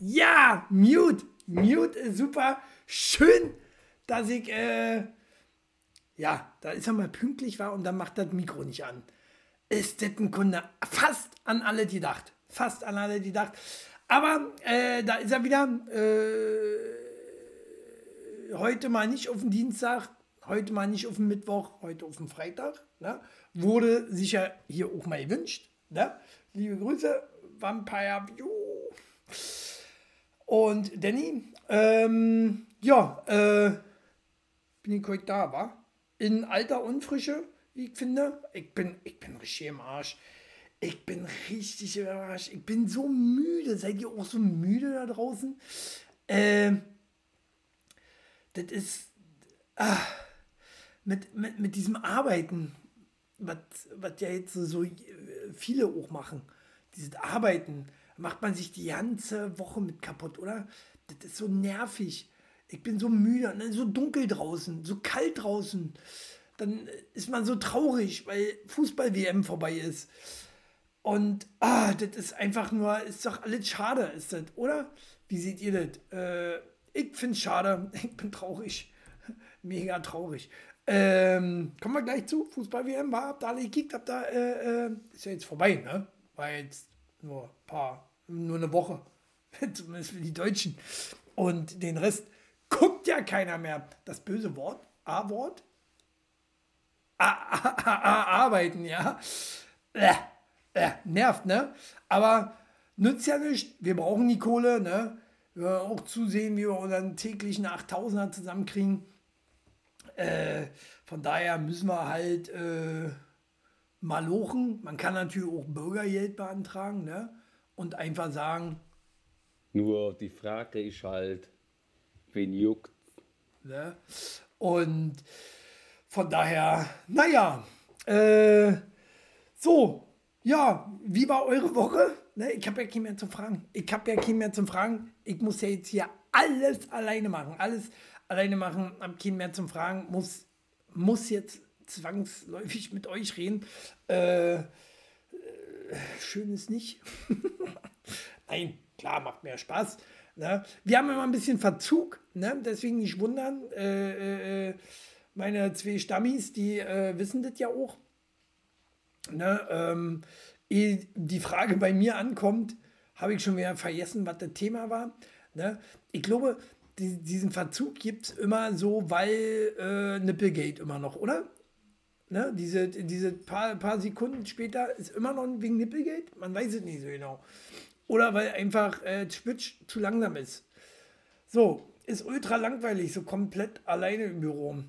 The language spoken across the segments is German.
Ja, Mute. Mute ist super. Schön, dass ich, äh, ja, da ist er mal pünktlich war und dann macht das Mikro nicht an. Ist das ein Kunde? Fast an alle gedacht. Fast an alle gedacht. Aber äh, da ist er wieder. Äh, heute mal nicht auf den Dienstag, heute mal nicht auf den Mittwoch, heute auf den Freitag. Ne? Wurde sicher hier auch mal gewünscht. Ne? Liebe Grüße, Vampire View. Und Danny, ähm, ja, äh, bin ich heute da, war? In alter Unfrische, wie ich finde. Ich bin, ich bin richtig im Arsch. Ich bin richtig im Arsch. Ich bin so müde. Seid ihr auch so müde da draußen? Äh, das ist ah, mit, mit, mit diesem Arbeiten, was ja jetzt so viele auch machen. Dieses Arbeiten macht man sich die ganze Woche mit kaputt, oder? Das ist so nervig. Ich bin so müde und dann so dunkel draußen, so kalt draußen. Dann ist man so traurig, weil Fußball-WM vorbei ist. Und ah, das ist einfach nur, ist doch alles schade, ist das, oder? Wie seht ihr das? Äh, ich finde es schade. Ich bin traurig. Mega traurig. Ähm, kommen wir gleich zu. Fußball-WM war, ihr alle gekickt, habt da, äh, äh, ist ja jetzt vorbei, ne? War jetzt nur ein paar, nur eine Woche. Zumindest für die Deutschen. Und den Rest guckt ja keiner mehr. Das böse Wort, A-Wort, arbeiten, ja. Äh, äh, nervt, ne? Aber nützt ja nichts. Wir brauchen die Kohle, ne? Wir auch zusehen, wie wir unseren täglichen 8000er zusammenkriegen. Äh, von daher müssen wir halt äh, mal lochen. Man kann natürlich auch Bürgergeld beantragen ne? Und einfach sagen. Nur die Frage ist halt, wen juckt. Ne? Und von daher, naja, äh, so, ja, wie war eure Woche? Ne, ich habe ja keinen mehr zu fragen. Ich habe ja keinen mehr zu fragen. Ich muss ja jetzt hier alles alleine machen. Alles alleine machen. Habe keinen mehr zum Fragen. Muss, muss jetzt zwangsläufig mit euch reden. Äh, schön ist nicht. Nein, klar, macht mehr Spaß. Ne? Wir haben immer ein bisschen Verzug, ne? deswegen nicht wundern. Äh, äh, meine zwei Stammis, die äh, wissen das ja auch. Ne? Ähm, ehe die Frage bei mir ankommt, habe ich schon wieder vergessen, was das Thema war. Ne? Ich glaube, die, diesen Verzug gibt es immer so, weil äh, Nipplegate immer noch, oder? Ne? Diese, diese paar, paar Sekunden später ist immer noch wegen Nipplegate? Man weiß es nicht so genau. Oder weil einfach äh, Twitch zu langsam ist. So, ist ultra langweilig, so komplett alleine im Büro.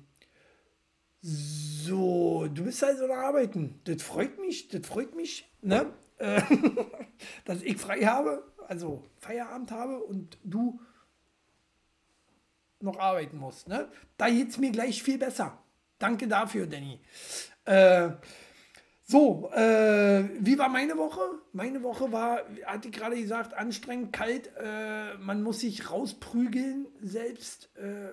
So, du bist also noch arbeiten. Das freut mich, das freut mich, ne? Äh, dass ich frei habe, also Feierabend habe und du noch arbeiten musst. Ne? Da geht es mir gleich viel besser. Danke dafür, Danny. Äh, so, äh, wie war meine Woche? Meine Woche war, hatte ich gerade gesagt, anstrengend, kalt. Äh, man muss sich rausprügeln selbst äh,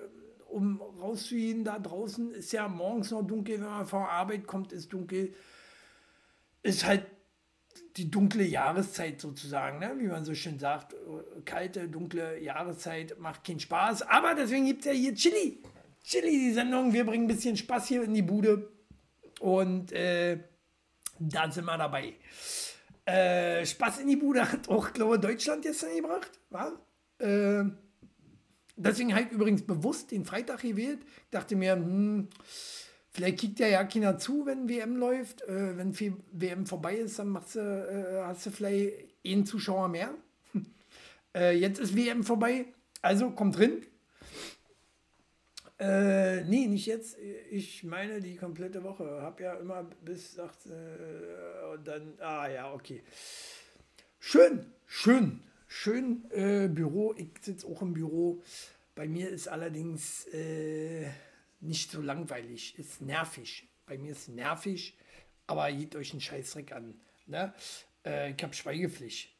um rauszugehen da draußen, ist ja morgens noch dunkel, wenn man von Arbeit kommt, ist dunkel. Ist halt die dunkle Jahreszeit sozusagen, ne? wie man so schön sagt. Kalte, dunkle Jahreszeit macht keinen Spaß. Aber deswegen gibt es ja hier Chili. Chili, die Sendung. Wir bringen ein bisschen Spaß hier in die Bude. Und äh, da sind wir dabei. Äh, Spaß in die Bude hat auch, glaube ich, Deutschland gestern gebracht. War? Äh, Deswegen ich übrigens bewusst den Freitag gewählt. Ich dachte mir, hm, vielleicht kickt ja ja keiner zu, wenn WM läuft. Äh, wenn viel WM vorbei ist, dann machst du, äh, hast du vielleicht einen Zuschauer mehr. äh, jetzt ist WM vorbei, also kommt drin. Äh, nee, nicht jetzt. Ich meine die komplette Woche. Hab ja immer bis 18 äh, und dann. Ah ja, okay. Schön, schön schön äh, Büro. Ich sitze auch im Büro. Bei mir ist allerdings äh, nicht so langweilig, ist nervig. Bei mir ist nervig, aber geht euch einen Scheißdreck an. Ne? Äh, ich habe Schweigepflicht.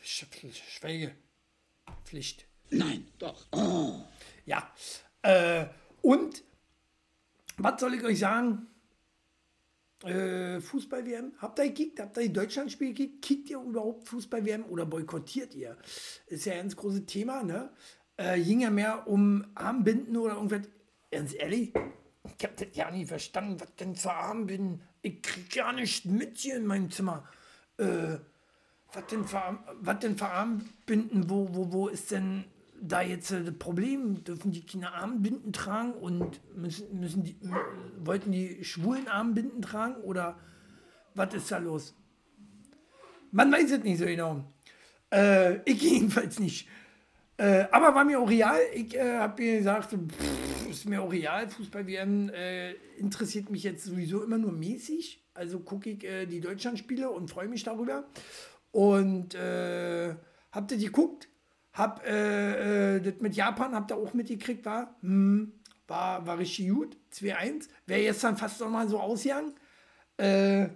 Schweigepflicht. Nein, doch. Oh. Ja. Äh, und was soll ich euch sagen? äh, Fußball-WM? Habt ihr gekickt? Habt ihr die Deutschlandspiele gekickt? Kickt ihr überhaupt Fußball-WM oder boykottiert ihr? Ist ja ein ganz großes Thema, ne? Äh, ging ja mehr um Armbinden oder irgendwas. Ganz ehrlich, ich hab das ja nie verstanden, was denn für Armbinden. Ich krieg gar nicht mit hier in meinem Zimmer. Äh, was denn für, was denn für Armbinden? Wo, wo, wo ist denn da jetzt äh, das Problem? Dürfen die Kinder Armbinden tragen und müssen, müssen die, wollten die Schwulen Armbinden tragen oder was ist da los? Man weiß es nicht so genau. Äh, ich jedenfalls nicht. Äh, aber war mir auch real. Ich äh, habe mir gesagt, pff, ist mir auch real. Fußball-WM äh, interessiert mich jetzt sowieso immer nur mäßig. Also gucke ich äh, die Deutschlandspiele und freue mich darüber. Und habt ihr die geguckt? Hab äh, das mit Japan, habt ihr auch mitgekriegt, war, hm, war, war richtig gut. 2-1. Wäre jetzt dann fast noch mal so ausgegangen. Äh,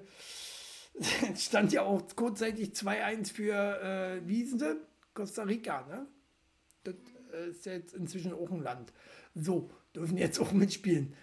stand ja auch kurzzeitig 2-1 für, äh, wie hießen sie? Costa Rica, ne? Das ist jetzt inzwischen auch ein Land. So, dürfen jetzt auch mitspielen.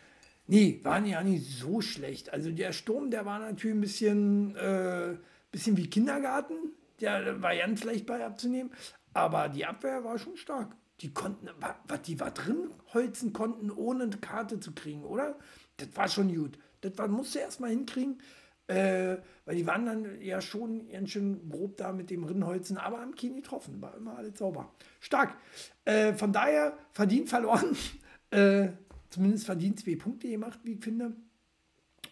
Nee, waren ja nicht so schlecht. Also der Sturm, der war natürlich ein bisschen, äh, bisschen wie Kindergarten. Der war ganz leicht bei abzunehmen. Aber die Abwehr war schon stark. Die konnten, was die war drin holzen konnten, ohne eine Karte zu kriegen, oder? Das war schon gut. Das war, musste erst mal hinkriegen. Äh, weil die waren dann ja schon ganz schön grob da mit dem Rinnholzen, aber am Knie getroffen. War immer alles sauber. Stark. Äh, von daher verdient verloren. äh, zumindest verdient zwei Punkte gemacht, wie ich finde.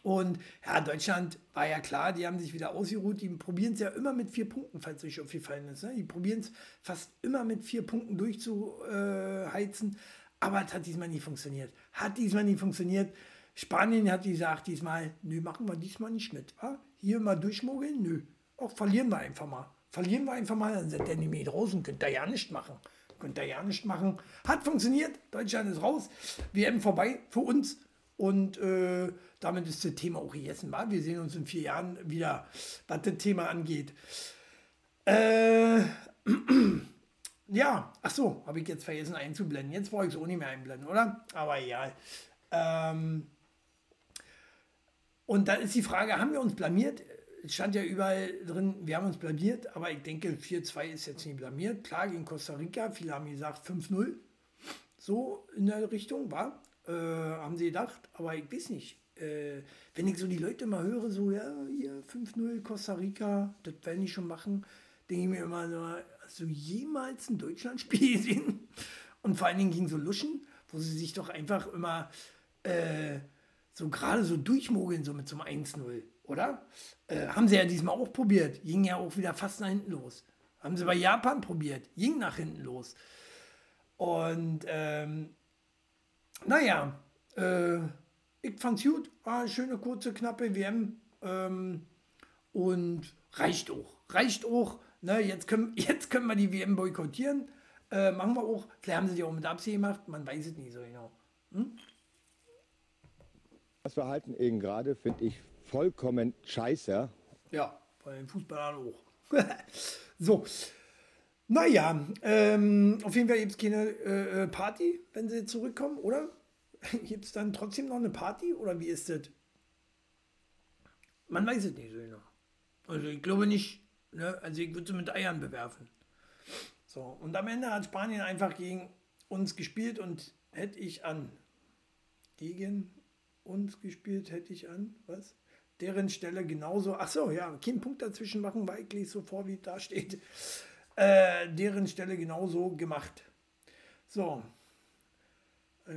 Und ja, Deutschland war ja klar, die haben sich wieder ausgeruht. Die probieren es ja immer mit vier Punkten, falls euch aufgefallen ist. Ne? Die probieren es fast immer mit vier Punkten durchzuheizen. Aber es hat diesmal nie funktioniert. Hat diesmal nie funktioniert. Spanien hat gesagt diesmal, nö, machen wir diesmal nicht mit. Wa? Hier mal durchmogeln, nö. Auch verlieren wir einfach mal. Verlieren wir einfach mal, dann sind der nicht mehr draußen, könnt ihr ja nicht machen. Könnt ihr ja nicht machen. Hat funktioniert, Deutschland ist raus. WM vorbei für uns. Und äh, damit ist das Thema auch gegessen. Wa? Wir sehen uns in vier Jahren wieder, was das Thema angeht. Äh, ja, ach so, habe ich jetzt vergessen einzublenden. Jetzt brauche ich es auch nicht mehr einblenden, oder? Aber ja. Ähm, und dann ist die Frage, haben wir uns blamiert? Es stand ja überall drin, wir haben uns blamiert, aber ich denke, 4-2 ist jetzt nicht blamiert. Klar, gegen Costa Rica, viele haben gesagt 5-0. So in der Richtung, war, äh, haben sie gedacht, aber ich weiß nicht. Äh, wenn ich so die Leute mal höre, so, ja, hier 5-0 Costa Rica, das werden die schon machen, denke ich mir immer so, hast du jemals ein Deutschlandspiel gesehen? Und vor allen Dingen gegen so Luschen, wo sie sich doch einfach immer äh, so gerade so durchmogeln, so mit so einem 1-0, oder? Äh, haben sie ja diesmal auch probiert, ging ja auch wieder fast nach hinten los. Haben sie bei Japan probiert, ging nach hinten los. Und ähm, naja, äh, ich fand's gut, war eine schöne, kurze, knappe WM ähm, und reicht auch. Reicht auch. Ne, jetzt, können, jetzt können wir die WM boykottieren. Äh, machen wir auch. Vielleicht haben sie die auch mit Absicht gemacht, man weiß es nicht so genau. Hm? Das Verhalten eben gerade finde ich vollkommen scheiße. Ja, bei den Fußballern auch. so. Naja, ähm, auf jeden Fall gibt es keine äh, Party, wenn sie zurückkommen, oder? Gibt es dann trotzdem noch eine Party oder wie ist das? Man weiß es nicht so genau. Also ich glaube nicht, ne? also ich würde sie mit Eiern bewerfen. So, und am Ende hat Spanien einfach gegen uns gespielt und hätte ich an gegen uns gespielt, hätte ich an, was? Deren Stelle genauso, ach so, ja, keinen Punkt dazwischen machen, weil ich so vor, wie da steht. Äh, deren Stelle genauso gemacht. So. Äh,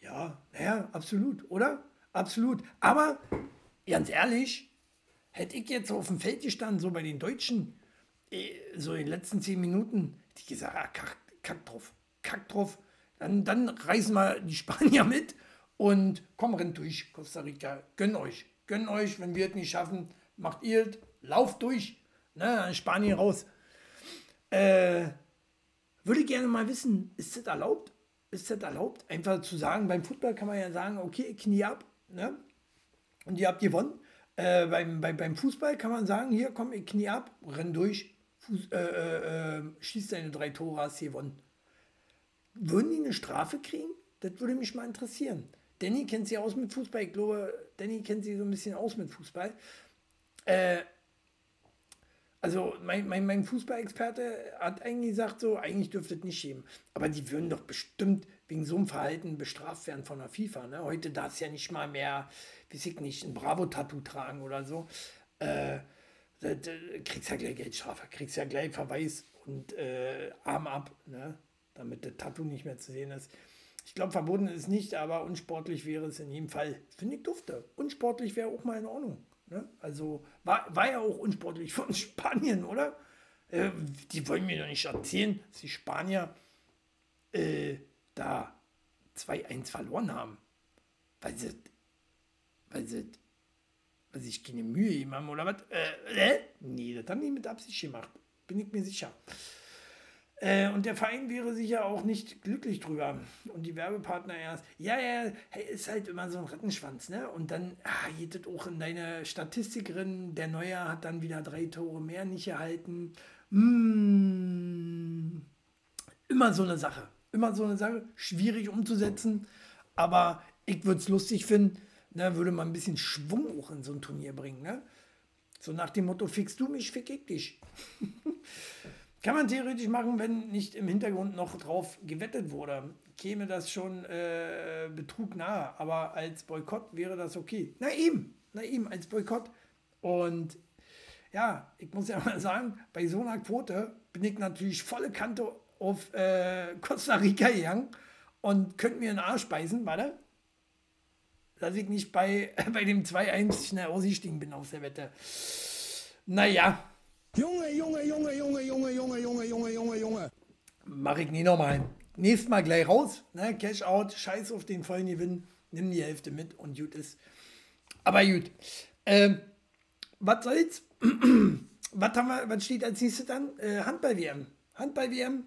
ja, ja, absolut, oder? Absolut. Aber ganz ehrlich, hätte ich jetzt auf dem Feld gestanden, so bei den Deutschen, äh, so in den letzten zehn Minuten, hätte ich gesagt, ah, kack, kack drauf, kack drauf. Dann, dann reißen wir die Spanier mit und komm, rennt durch, Costa Rica. Gönn euch, gönn euch, wenn wir es nicht schaffen, macht ihr es, lauft durch, ne, Spanien raus. Äh, würde gerne mal wissen, ist das erlaubt? Ist das erlaubt? Einfach zu sagen, beim Fußball kann man ja sagen, okay, Knie ab, ne? Und ihr habt gewonnen. Äh, beim, bei, beim Fußball kann man sagen, hier komm, ich knie ab, renn durch, Fuß, äh, äh, äh schieß deine drei Tore, hast gewonnen. Würden die eine Strafe kriegen? Das würde mich mal interessieren. Danny kennt sich aus mit Fußball. Ich glaube, Danny kennt sich so ein bisschen aus mit Fußball. Äh, also mein, mein, mein Fußballexperte hat eigentlich gesagt, so, eigentlich dürfte es nicht schämen. Aber die würden doch bestimmt wegen so einem Verhalten bestraft werden von der FIFA. Ne? Heute darf es ja nicht mal mehr, weiß ich nicht, ein Bravo-Tattoo tragen oder so. Äh, da, da, kriegst ja gleich Geldstrafe, kriegst ja gleich Verweis und äh, Arm ab, ne? damit das Tattoo nicht mehr zu sehen ist. Ich glaube, verboten ist nicht, aber unsportlich wäre es in jedem Fall. Finde ich dufte. Unsportlich wäre auch mal in Ordnung. Ne? Also war, war ja auch unsportlich von Spanien, oder? Äh, die wollen mir doch nicht erzählen, dass die Spanier äh, da 2-1 verloren haben. Weil sie, weil sie, weil sich keine Mühe gegeben haben oder was? Äh, äh? Nee, das haben die mit Absicht gemacht. Bin ich mir sicher. Äh, und der Verein wäre sicher auch nicht glücklich drüber. Und die Werbepartner erst, ja, ja, hey, ist halt immer so ein Rattenschwanz, ne? Und dann ah, geht das auch in deine Statistik drin. Der Neuer hat dann wieder drei Tore mehr nicht erhalten. Mmh. Immer so eine Sache. Immer so eine Sache. Schwierig umzusetzen. Aber ich würde es lustig finden, ne, würde man ein bisschen Schwung auch in so ein Turnier bringen, ne? So nach dem Motto, fix du mich, fick ich dich. Kann man theoretisch machen, wenn nicht im Hintergrund noch drauf gewettet wurde. Käme das schon äh, Betrug nahe, aber als Boykott wäre das okay. Na eben, na eben, als Boykott. Und ja, ich muss ja mal sagen, bei so einer Quote bin ich natürlich volle Kante auf äh, Costa Rica gegangen und könnte mir einen Arsch beißen, warte. Dass ich nicht bei, bei dem 2-1 schnell ausgestiegen bin aus der Wette. Naja, Junge, Junge, Junge, Junge, Junge, Junge, Junge, Junge, Junge, Junge. Mach ich nie nochmal. Nächstes Mal gleich raus. Ne? Cash out, scheiß auf den vollen Gewinn. Nimm die Hälfte mit und gut ist. Aber gut. Ähm, was soll's? was, haben wir, was steht als nächstes dann? Äh, Handball-WM. Handball-WM.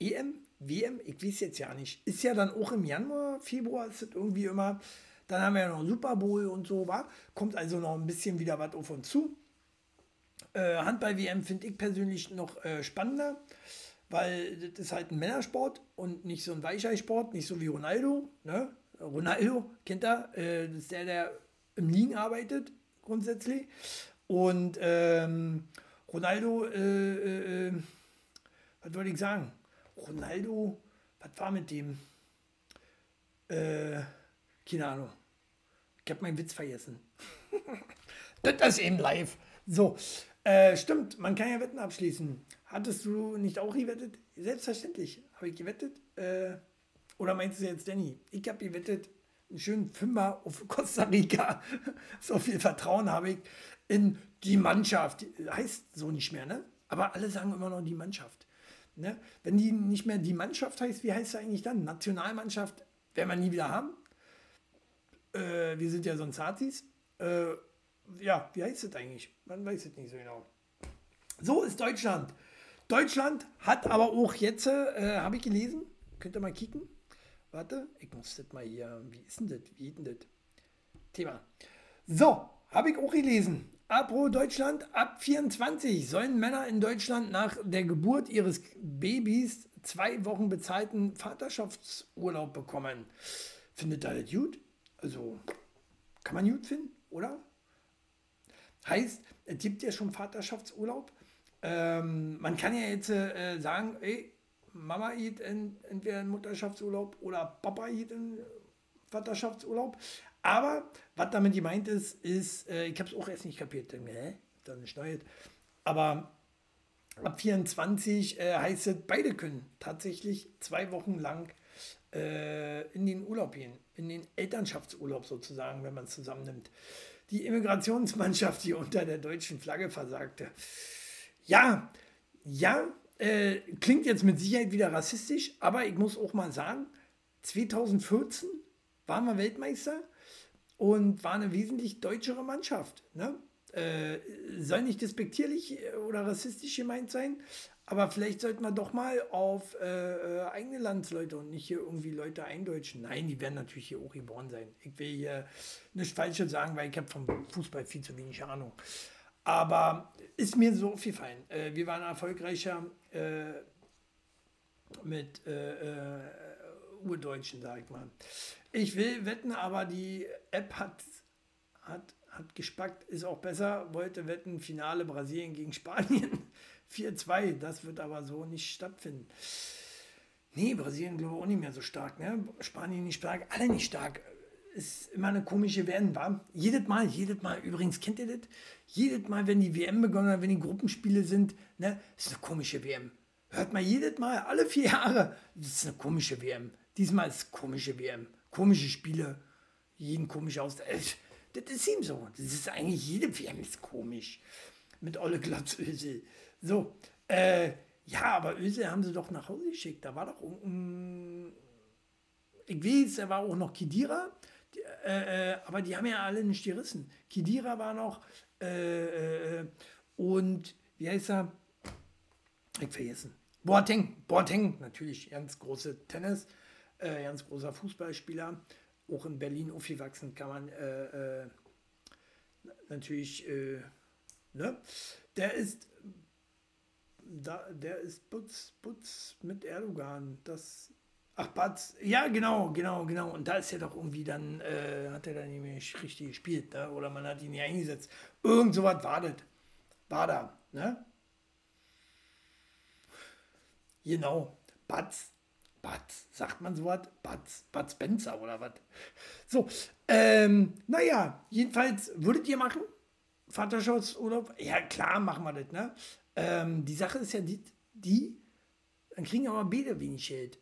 EM? WM? Ich weiß jetzt ja nicht. Ist ja dann auch im Januar, Februar ist das irgendwie immer. Dann haben wir ja noch Super Bowl und so, war. Kommt also noch ein bisschen wieder was auf uns zu. Äh, Handball-WM finde ich persönlich noch äh, spannender, weil das ist halt ein Männersport und nicht so ein Weichei-Sport, nicht so wie Ronaldo. Ne? Ronaldo, kennt er, äh, das ist der, der im Liegen arbeitet, grundsätzlich. Und ähm, Ronaldo, äh, äh, äh, was wollte ich sagen? Ronaldo, was war mit dem? keine Ahnung. Ich habe meinen Witz vergessen. das ist eben live. So, äh, stimmt, man kann ja Wetten abschließen. Hattest du nicht auch gewettet? Selbstverständlich habe ich gewettet. Äh, oder meinst du jetzt Danny? Ich habe gewettet, einen schönen Fünfer auf Costa Rica. so viel Vertrauen habe ich in die Mannschaft. Heißt so nicht mehr, ne? Aber alle sagen immer noch die Mannschaft. Ne? Wenn die nicht mehr die Mannschaft heißt, wie heißt sie eigentlich dann? Nationalmannschaft werden wir nie wieder haben. Äh, wir sind ja sonst Nazis. Äh, ja, wie heißt es eigentlich? Man weiß es nicht so genau. So ist Deutschland. Deutschland hat aber auch jetzt, äh, habe ich gelesen, könnt ihr mal kicken. Warte, ich muss das mal hier, wie ist denn das? Wie denn das? Thema. So, habe ich auch gelesen. Apro Deutschland, ab 24 sollen Männer in Deutschland nach der Geburt ihres Babys zwei Wochen bezahlten Vaterschaftsurlaub bekommen. Findet ihr das gut? Also, kann man gut finden, oder? Heißt, es gibt ja schon Vaterschaftsurlaub. Ähm, man kann ja jetzt äh, sagen, ey, Mama geht in, entweder in Mutterschaftsurlaub oder Papa geht in Vaterschaftsurlaub. Aber was damit gemeint ist, ist, äh, ich habe es auch erst nicht kapiert, hä? Dann schneit. Aber ab 24 äh, heißt es, beide können tatsächlich zwei Wochen lang äh, in den Urlaub gehen, in den Elternschaftsurlaub sozusagen, wenn man es zusammennimmt die Immigrationsmannschaft, die unter der deutschen Flagge versagte. Ja, ja, äh, klingt jetzt mit Sicherheit wieder rassistisch, aber ich muss auch mal sagen, 2014 waren wir Weltmeister und war eine wesentlich deutschere Mannschaft. Ne? Äh, soll nicht despektierlich oder rassistisch gemeint sein, aber vielleicht sollten wir doch mal auf äh, äh, eigene Landsleute und nicht hier irgendwie Leute eindeutschen. Nein, die werden natürlich hier auch geboren sein. Ich will hier nichts Falsches sagen, weil ich habe vom Fußball viel zu wenig Ahnung. Aber ist mir so aufgefallen. Äh, wir waren erfolgreicher äh, mit äh, äh, Urdeutschen, sag ich mal. Ich will wetten, aber die App hat, hat, hat gespackt, ist auch besser. Wollte wetten, Finale Brasilien gegen Spanien. 4-2, das wird aber so nicht stattfinden. Nee, Brasilien glaube ich auch nicht mehr so stark. Ne? Spanien nicht stark, alle nicht stark. Ist immer eine komische WM, war. Jedes Mal, jedes Mal, übrigens, kennt ihr das? Jedes Mal, wenn die WM begonnen hat, wenn die Gruppenspiele sind, ne, ist eine komische WM. Hört mal jedes Mal, alle vier Jahre, das ist eine komische WM. Diesmal ist komische WM. Komische Spiele, jeden komisch aus. Das ist ihm so. Das ist eigentlich jede WM ist komisch. Mit Olle Glatzösel. So, äh, ja, aber Ösel haben sie doch nach Hause geschickt. Da war doch irgendein. Ich weiß, da war auch noch Kidira. Die, äh, äh, aber die haben ja alle nicht gerissen. Kidira war noch. Äh, äh, und wie heißt er? Ich vergessen. Boateng, Boateng, natürlich ganz große Tennis, äh, ganz großer Fußballspieler, auch in Berlin aufgewachsen, kann man äh, äh, natürlich, äh, ne? Der ist, da, der ist Butz, Butz mit Erdogan, das, ach Batz, ja genau, genau, genau, und da ist er doch irgendwie dann, äh, hat er dann nicht richtig gespielt, ne? oder man hat ihn nicht eingesetzt, irgend sowas war das, war da, ne? Genau, Batz. Batz, sagt man so was? Batz, Batz Benzer oder was? So, ähm, naja, jedenfalls, würdet ihr machen? Vaterschaftsurlaub? Ja, klar, machen wir das, ne? Ähm, die Sache ist ja die, die, dann kriegen aber beide wenig Geld.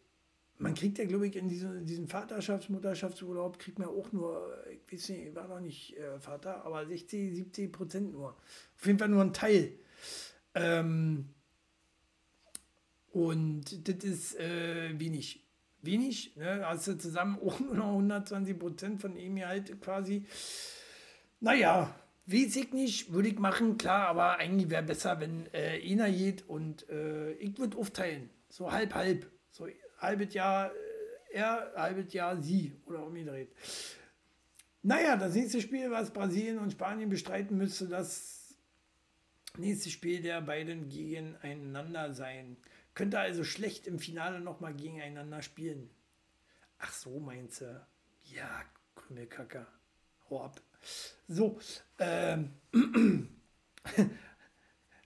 Man kriegt ja, glaube ich, in diesem, diesem Vaterschafts-, Mutterschaftsurlaub, kriegt man auch nur, ich weiß nicht, ich war noch nicht äh, Vater, aber 60, 70 Prozent nur. Auf jeden Fall nur ein Teil. Ähm, und das ist äh, wenig. Wenig, ne? Hast du zusammen auch nur noch 120 Prozent von ihm halt quasi. Naja, weiß ich nicht, würde ich machen, klar, aber eigentlich wäre besser, wenn äh, einer geht und äh, ich würde aufteilen. So halb, halb. So halbes Jahr äh, er, halbes Jahr sie oder umgedreht. Naja, das nächste Spiel, was Brasilien und Spanien bestreiten müsste, das nächste Spiel der beiden gegeneinander sein. Könnte also schlecht im Finale nochmal gegeneinander spielen. Ach so, meinst du? Ja, Krümelkacker. Hau ab. So, ähm,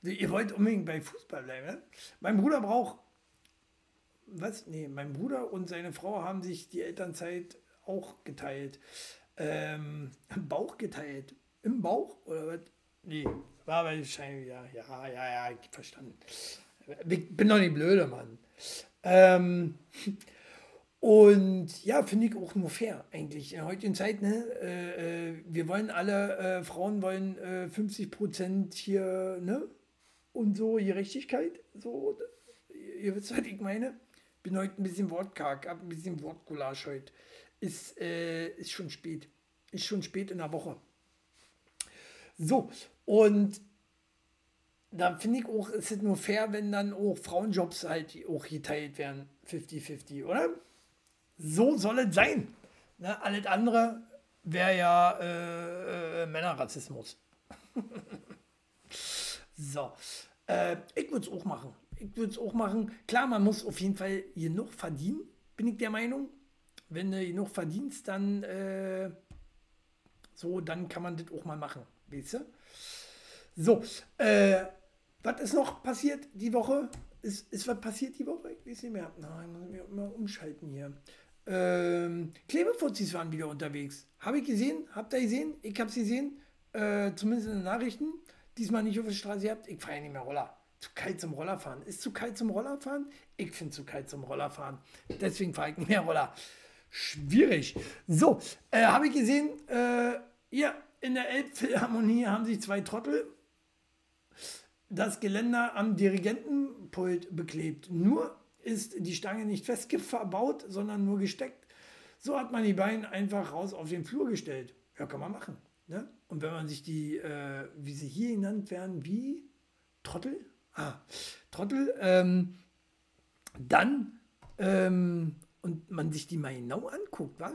ihr wollt unbedingt bei Fußball bleiben, ne? Mein Bruder braucht, was? Nee, mein Bruder und seine Frau haben sich die Elternzeit auch geteilt. Ähm, Bauch geteilt. Im Bauch? Oder was? Nee, war wahrscheinlich, ja, ja, ja, ja, verstanden. Ich bin doch nicht blöde, Mann. Ähm, und ja, finde ich auch nur fair eigentlich. In der heutigen Zeit, ne, äh, wir wollen alle, äh, Frauen wollen äh, 50 Prozent hier, ne, und so Gerechtigkeit. So, ihr wisst, was ich meine. Bin heute ein bisschen wortkarg, hab ein bisschen Wortgulasch heute. Ist, äh, ist schon spät. Ist schon spät in der Woche. So, und da finde ich auch, ist es nur fair, wenn dann auch Frauenjobs halt auch geteilt werden. 50-50, oder? So soll es sein. Ne? Alles andere wäre ja äh, äh, Männerrassismus. so. Äh, ich würde es auch machen. Ich würde es auch machen. Klar, man muss auf jeden Fall genug verdienen, bin ich der Meinung. Wenn du genug verdienst, dann äh, so, dann kann man das auch mal machen. Weißt du? So, äh, was ist noch passiert die Woche? Ist, ist was passiert die Woche? Ich weiß nicht mehr. Nein, muss ich mich mal umschalten hier. Ähm, Klebefuzis waren wieder unterwegs. Habe ich gesehen? Habt ihr gesehen? Ich habe sie gesehen. Äh, zumindest in den Nachrichten. Diesmal nicht auf der Straße gehabt. Ich fahre ja nicht mehr Roller. Zu kalt zum Rollerfahren. Ist zu kalt zum Rollerfahren? Ich finde zu kalt zum Rollerfahren. Deswegen fahre ich nicht mehr Roller. Schwierig. So, äh, habe ich gesehen. Äh, ja, in der Elbphilharmonie haben sich zwei Trottel das Geländer am Dirigentenpult beklebt. Nur ist die Stange nicht fest verbaut, sondern nur gesteckt. So hat man die Beine einfach raus auf den Flur gestellt. Ja, kann man machen. Ne? Und wenn man sich die, äh, wie sie hier genannt werden, wie Trottel, ah, Trottel, ähm, dann ähm, und man sich die mal genau anguckt, wa?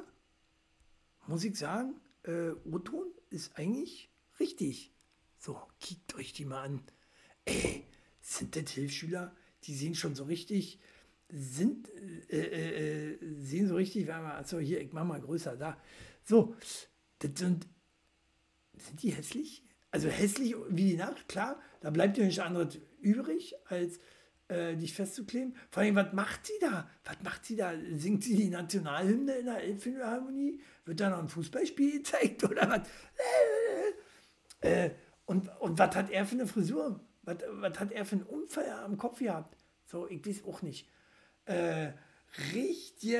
muss ich sagen, äh, O-Ton ist eigentlich richtig. So, kickt euch die mal an. Ey, sind das Hilfsschüler? Die sehen schon so richtig sind, äh, äh, äh, sehen so richtig, wenn man, also hier, ich mach mal größer da. So, das sind, sind die hässlich? Also hässlich wie die Nacht, klar, da bleibt ja nichts anderes übrig, als äh, dich festzukleben. Vor allem, was macht sie da? Was macht sie da? Singt sie die Nationalhymne in der Elbphilharmonie? Wird da noch ein Fußballspiel gezeigt oder was? Äh, und, und was hat er für eine Frisur? Was, was hat er für einen Unfall am Kopf gehabt? So, ich weiß auch nicht. Äh, richtig,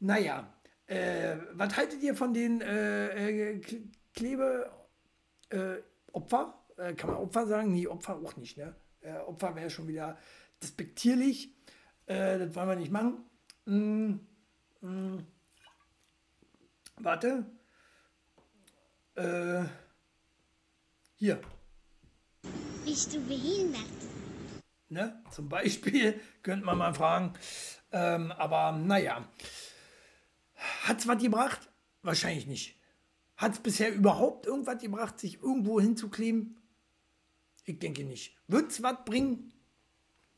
naja, äh, was haltet ihr von den äh, äh, Klebeopfer? Äh, kann man Opfer sagen? Nee, Opfer auch nicht, ne? Äh, Opfer wäre schon wieder despektierlich. Äh, das wollen wir nicht machen. Mm, mm. Warte. Äh, hier. Bist du behindert? Ne? Zum Beispiel könnte man mal fragen. Ähm, aber naja. Hat es was gebracht? Wahrscheinlich nicht. Hat es bisher überhaupt irgendwas gebracht, sich irgendwo hinzukleben? Ich denke nicht. Wird es was bringen?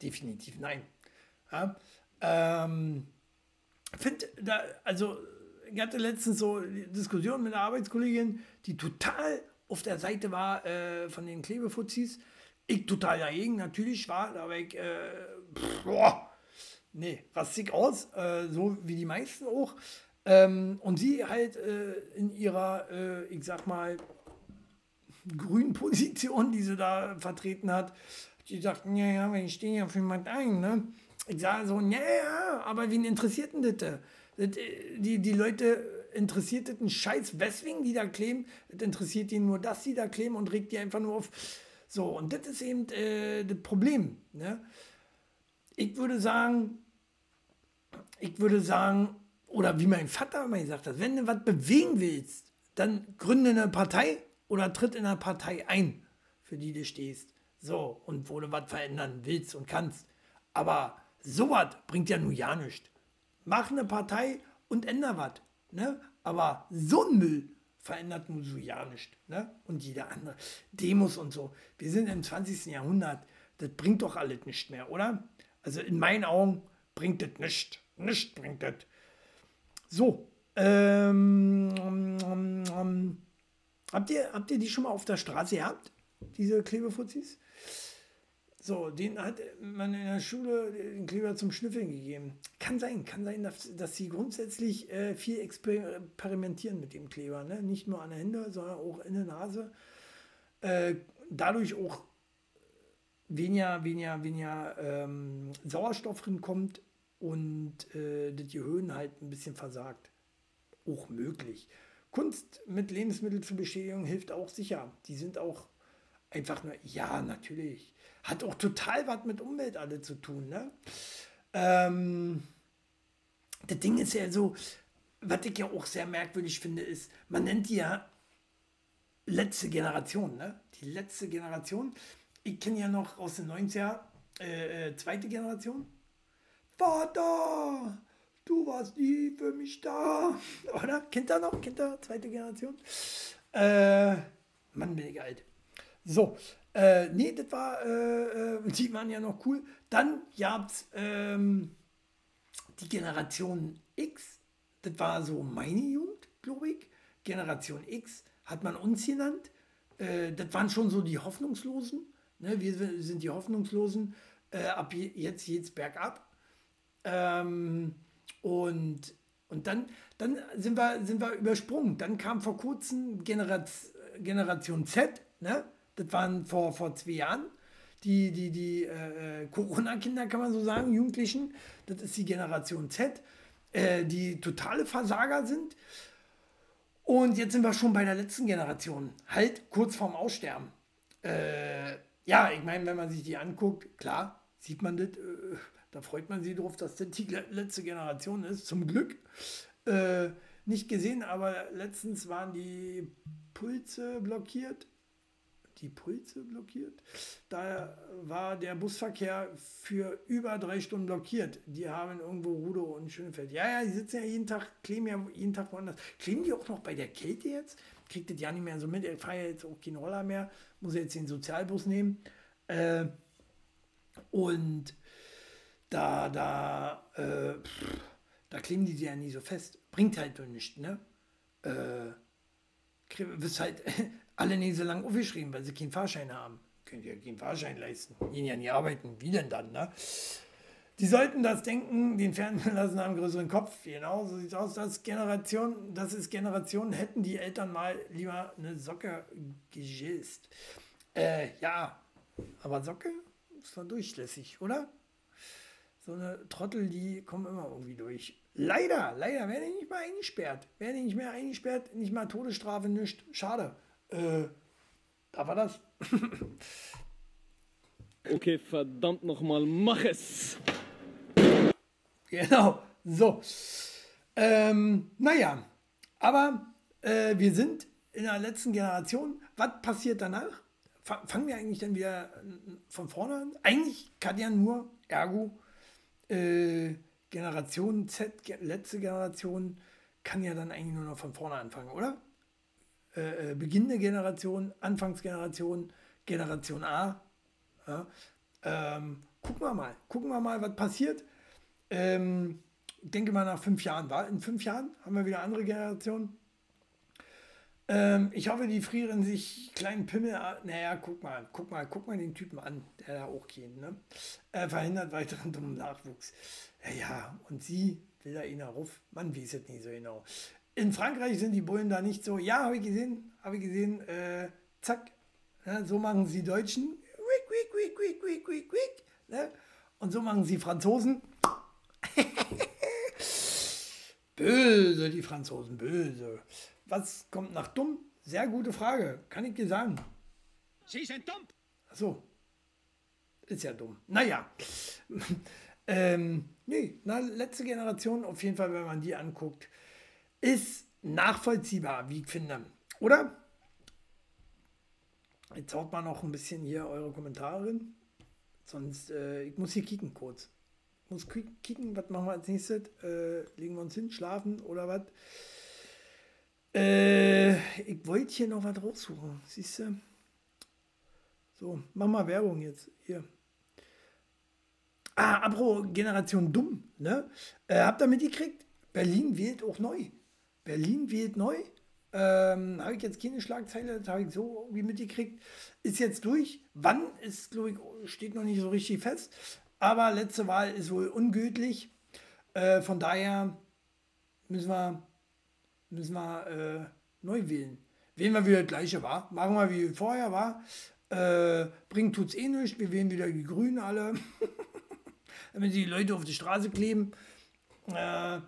Definitiv nein. Ja, ähm, find, da, also, ich hatte letztens so Diskussionen mit einer Arbeitskollegin, die total auf der Seite war äh, von den Klebefuzis. Ich total dagegen, natürlich war, war ich, äh, pff, boah, nee, rastig aus, äh, so wie die meisten auch. Ähm, und sie halt äh, in ihrer, äh, ich sag mal, grünen Position, die sie da vertreten hat, die sagt, ja, ja, wir stehen ja für jemand ein, ne? Ich sage so, ja, ja, aber wen interessiert denn das? das die, die Leute interessiert das einen Scheiß, weswegen die da kleben. Das interessiert die nur, dass sie da kleben und regt die einfach nur auf. So, und das ist eben äh, das Problem. Ne? Ich würde sagen, ich würde sagen, oder wie mein Vater immer gesagt hat, wenn du was bewegen willst, dann gründe eine Partei oder tritt in eine Partei ein, für die du stehst. So, und wo du was verändern willst und kannst. Aber sowas bringt ja nur ja nichts. Mach eine Partei und änder was. Ne? Aber so ein Müll verändert nur so ja nichts. Ne? Und jeder andere. Demos und so. Wir sind im 20. Jahrhundert. Das bringt doch alles nicht mehr, oder? Also in meinen Augen bringt das nichts. Nichts bringt das. So. Ähm, ähm, ähm, habt, ihr, habt ihr die schon mal auf der Straße gehabt? Diese Klebefuzis? So, den hat man in der Schule den Kleber zum Schnüffeln gegeben. Kann sein, kann sein, dass, dass sie grundsätzlich äh, viel experimentieren mit dem Kleber. Ne? Nicht nur an der Hände, sondern auch in der Nase. Äh, dadurch auch weniger, weniger, weniger ähm, Sauerstoff drin kommt und äh, die Höhen halt ein bisschen versagt. Auch möglich. Kunst mit Lebensmitteln zur Beschädigung hilft auch sicher. Die sind auch einfach nur, ja, natürlich hat auch total was mit Umwelt alle zu tun. Ne? Ähm, das Ding ist ja so, was ich ja auch sehr merkwürdig finde, ist, man nennt die ja letzte Generation, ne? Die letzte Generation. Ich kenne ja noch aus den 90er, äh, äh, zweite Generation. Vater, du warst nie für mich da. Oder? Ihr noch? Ihr zweite Generation? Äh, Mann, bin ich alt. So, äh, nee, das war, äh, äh, die waren ja noch cool. Dann gab es ähm, die Generation X. Das war so meine Jugend, glaube ich. Generation X hat man uns genannt. Äh, das waren schon so die Hoffnungslosen. Ne? Wir sind die Hoffnungslosen. Äh, ab jetzt geht's bergab. Ähm, und und dann, dann sind, wir, sind wir übersprungen. Dann kam vor kurzem Generation, Generation Z. Ne? Das waren vor, vor zwei Jahren. Die, die, die äh, Corona-Kinder, kann man so sagen, Jugendlichen. Das ist die Generation Z, äh, die totale Versager sind. Und jetzt sind wir schon bei der letzten Generation, halt kurz vorm Aussterben. Äh, ja, ich meine, wenn man sich die anguckt, klar, sieht man das, äh, da freut man sich drauf, dass das die letzte Generation ist, zum Glück. Äh, nicht gesehen, aber letztens waren die Pulse blockiert die Pulse blockiert. Da war der Busverkehr für über drei Stunden blockiert. Die haben irgendwo Rudo und Schönfeld. Ja, ja, die sitzen ja jeden Tag, kleben ja jeden Tag woanders. Kleben die auch noch bei der Kälte jetzt? Kriegt das ja nicht mehr so mit. Ich fahre jetzt auch keinen Roller mehr. Muss jetzt den Sozialbus nehmen. Äh, und da, da, äh, da kleben die dir ja nie so fest. Bringt halt doch nichts, ne? Äh, halt alle nicht so lang aufgeschrieben, weil sie keinen Fahrschein haben. Könnt ihr keinen Fahrschein leisten. Gehen ja nie arbeiten. Wie denn dann, ne? Die sollten das denken, den Ferngelassen haben einen größeren Kopf. Genau, so sieht's aus. Das Generation, das ist Generation, hätten die Eltern mal lieber eine Socke gegilst. Äh, ja, aber Socke ist doch durchlässig, oder? So eine Trottel, die kommen immer irgendwie durch. Leider, leider werden die nicht mal eingesperrt. Werden die nicht mehr eingesperrt, nicht mal Todesstrafe, nicht. Schade. Äh, da war das. Okay, verdammt nochmal, mach es! Genau, so. Ähm, naja, aber äh, wir sind in der letzten Generation. Was passiert danach? Fa- Fangen wir eigentlich dann wieder äh, von vorne an? Eigentlich kann ja nur, ergo, äh, Generation Z, letzte Generation, kann ja dann eigentlich nur noch von vorne anfangen, oder? Äh, äh, beginnende Generation, Anfangsgeneration, Generation A. Ja, ähm, gucken wir mal, gucken wir mal, was passiert. Ähm, ich denke mal nach fünf Jahren war. In fünf Jahren haben wir wieder andere Generationen. Ähm, ich hoffe, die frieren sich kleinen Pimmel. Naja, guck mal, guck mal, guck mal den Typen an, der da auch geht. Ne? Äh, verhindert weiteren dummen Nachwuchs. Ja, ja, und sie will da ihn ruf. Man weiß es nicht so genau. In Frankreich sind die Bullen da nicht so. Ja, habe ich gesehen, habe ich gesehen. Äh, zack. Ja, so machen sie Deutschen. Quick, quick, quick, quick, quick, quick, quick. Ne? Und so machen sie Franzosen. Böse, die Franzosen, böse. Was kommt nach dumm? Sehr gute Frage. Kann ich dir sagen. Sie sind dumm. Achso. Ist ja dumm. Naja. ähm, nee, na, letzte Generation, auf jeden Fall, wenn man die anguckt, ist nachvollziehbar, wie ich finde. Oder? Jetzt haut mal noch ein bisschen hier eure Kommentare rein. Sonst, äh, ich muss hier kicken kurz. Ich muss ki- kicken, was machen wir als nächstes? Äh, legen wir uns hin, schlafen oder was? Äh, ich wollte hier noch was raussuchen. Siehst du? So, mach mal Werbung jetzt. Hier. Ah, apropos Generation dumm, ne? Äh, habt ihr mitgekriegt? Berlin wählt auch neu. Berlin wählt neu. Ähm, habe ich jetzt keine Schlagzeile, das habe ich so irgendwie mitgekriegt. Ist jetzt durch. Wann ist, glaube ich, steht noch nicht so richtig fest. Aber letzte Wahl ist wohl ungültig. Äh, von daher müssen wir, müssen wir äh, neu wählen. Wählen wir wieder das gleiche war. Machen wir wie vorher war. Äh, bringen tut's eh nichts. Wir wählen wieder die Grünen alle. Damit die Leute auf die Straße kleben. Äh,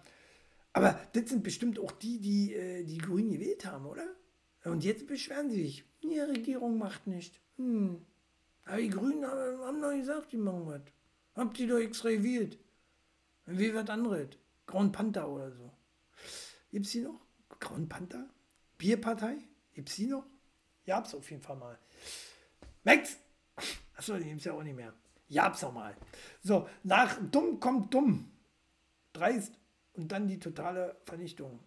aber das sind bestimmt auch die, die äh, die Grünen gewählt haben, oder? Und jetzt beschweren sie sich. Die Regierung macht nicht. Hm. Aber die Grünen haben, haben doch gesagt, die machen was. Habt ihr doch extra gewählt. Wie was anderes. Grauen Panther oder so. Gibt's die noch? Grauen Panther? Bierpartei? Gibt's die noch? Gab's auf jeden Fall mal. Max! Achso, die gibt's ja auch nicht mehr. Gab's auch mal. So, nach dumm kommt dumm. Dreist und dann die totale Vernichtung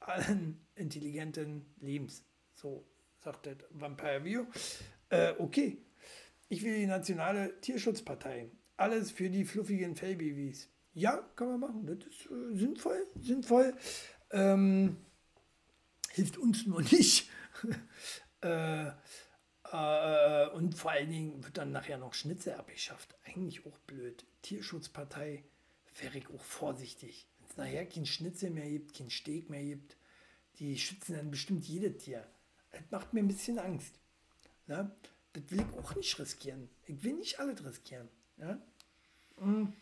allen intelligenten Lebens. So sagt der Vampire View. Äh, okay. Ich will die nationale Tierschutzpartei. Alles für die fluffigen Fellbabys. Ja, kann man machen. Das ist äh, sinnvoll. Sinnvoll. Ähm, hilft uns nur nicht. äh, äh, und vor allen Dingen wird dann nachher noch Schnitzel abgeschafft. Eigentlich auch blöd. Tierschutzpartei wäre ich auch vorsichtig. Nachher kein Schnitzel mehr gibt, kein Steak mehr gibt, die schützen dann bestimmt jedes Tier. Das macht mir ein bisschen Angst. Ne? Das will ich auch nicht riskieren. Ich will nicht alles riskieren. Ja? Mm.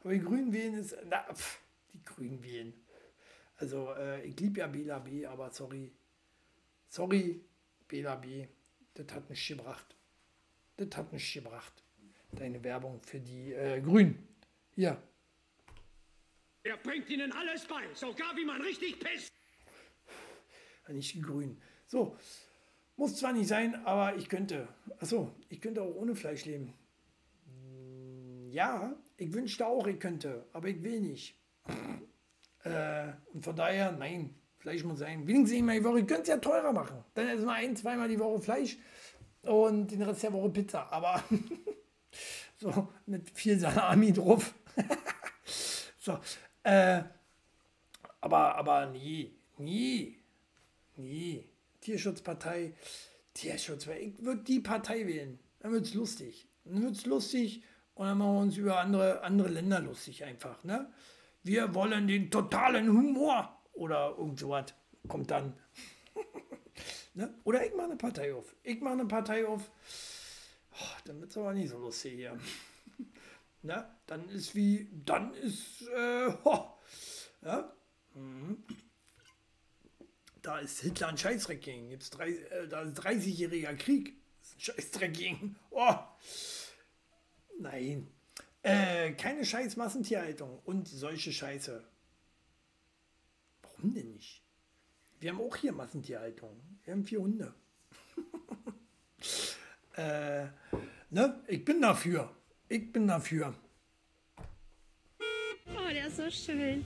Aber die Grünen wählen ist. Na, pf, die Grünen wählen. Also, äh, ich liebe ja Bela B, aber sorry. Sorry, Bela B. Das hat nichts gebracht. Das hat nichts gebracht. Deine Werbung für die äh, Grünen. Hier. Er bringt ihnen alles bei, sogar wie man richtig pisst. Nicht Grünen. So. Muss zwar nicht sein, aber ich könnte. Achso, ich könnte auch ohne Fleisch leben. Hm, Ja, ich wünschte auch, ich könnte, aber ich will nicht. Äh, und von daher, nein, Fleisch muss sein. Wenigstens einmal die Woche. Ich könnte es ja teurer machen. Dann erstmal ein, zweimal die Woche Fleisch und den Rest der Woche Pizza. Aber so mit viel Salami drauf. so, äh, aber, aber nie, nie, nie. Tierschutzpartei, Tierschutz, ich würde die Partei wählen. Dann wird es lustig. Dann wird es lustig und dann machen wir uns über andere, andere Länder lustig einfach. Ne? Wir wollen den totalen Humor oder irgend sowas. Kommt dann. ne? Oder ich mache eine Partei auf. Ich mache eine Partei auf. Oh, dann wird es aber nicht so lustig hier. Ne? Dann ist wie, dann ist, äh, oh, ja? Mhm. Da ist Hitler ein Scheißdreck gegen. Gibt's drei, äh, da ist 30-jähriger Krieg. Scheißdreck gegen. Oh. Nein. Äh, keine scheiß Massentierhaltung und solche Scheiße. Warum denn nicht? Wir haben auch hier Massentierhaltung. Wir haben vier Hunde. äh, ne? Ich bin dafür. Ich bin dafür. Oh, der ist so schön.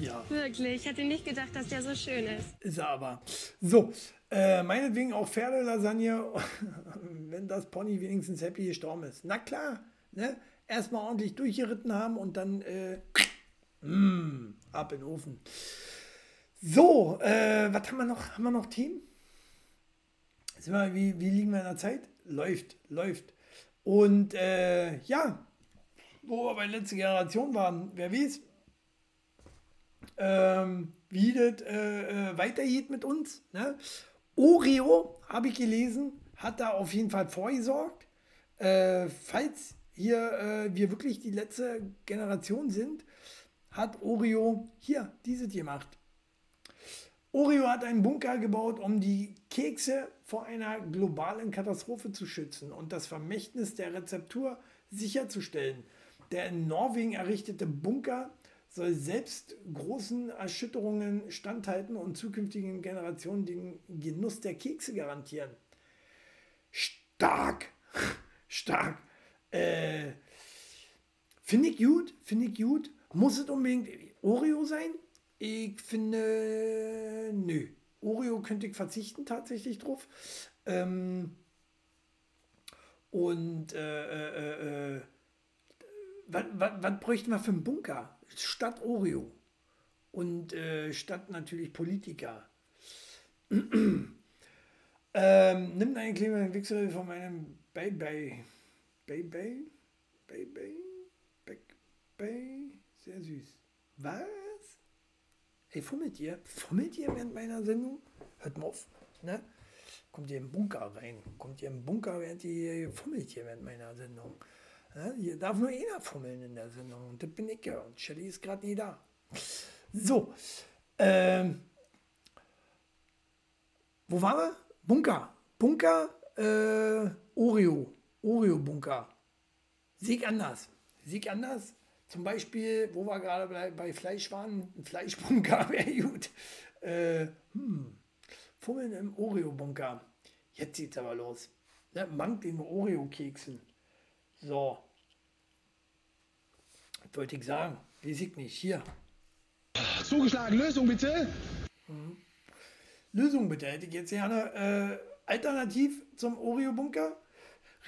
Ja. Wirklich. Ich hätte nicht gedacht, dass der so schön ist. Ist er aber. So, äh, meinetwegen auch Pferdelasagne, wenn das Pony wenigstens happy gestorben ist. Na klar, ne? Erstmal ordentlich durchgeritten haben und dann äh, mm, ab in den Ofen. So, äh, was haben wir noch? Haben wir noch Themen? Sind wir, wie, wie liegen wir in der Zeit? Läuft, läuft. Und äh, ja, wo wir bei letzter Generation waren, wer weiß, ähm, wie das äh, äh, weitergeht mit uns. Ne? Oreo, habe ich gelesen, hat da auf jeden Fall vorgesorgt. Äh, falls hier äh, wir wirklich die letzte Generation sind, hat Oreo hier dieses gemacht. Oreo hat einen Bunker gebaut, um die Kekse vor einer globalen Katastrophe zu schützen und das Vermächtnis der Rezeptur sicherzustellen. Der in Norwegen errichtete Bunker soll selbst großen Erschütterungen standhalten und zukünftigen Generationen den Genuss der Kekse garantieren. Stark, stark. Äh, finde ich gut, finde ich gut. Muss es unbedingt Oreo sein? Ich finde, nö. Oreo könnte ich verzichten tatsächlich drauf. Ähm, und äh, äh, äh, was, was, bräuchten wir für einen Bunker? Statt Oreo. Und äh, statt natürlich Politiker. ähm, nimmt einen kleinen Wechsel von meinem Baby. Baby? Baby? Baby? Sehr süß. Was? Ey, fummelt ihr? Fummelt ihr während meiner Sendung? Hört mal auf. Ne? Kommt ihr im Bunker rein? Kommt ihr im Bunker, während ihr fummelt hier während meiner Sendung? Ja, hier darf nur einer fummeln in der Sendung. Und das bin ich ja. Und Shelly ist gerade nie da. So. Ähm, wo waren wir? Bunker. Bunker, äh, Oreo. Oreo-Bunker. Sieg anders. Sieg anders. Zum Beispiel, wo wir gerade bei, bei Fleisch waren, ein Fleischbunker wäre gut. Äh, hm. Fummeln im Oreo-Bunker. Jetzt sieht's aber los. Ne? Mangt den Oreo-Keksen. So. Was wollte ich sagen? Weiß ich nicht. Hier. Zugeschlagen, Lösung bitte. Lösung bitte. Hätte ich jetzt gerne äh, alternativ zum Oreo-Bunker.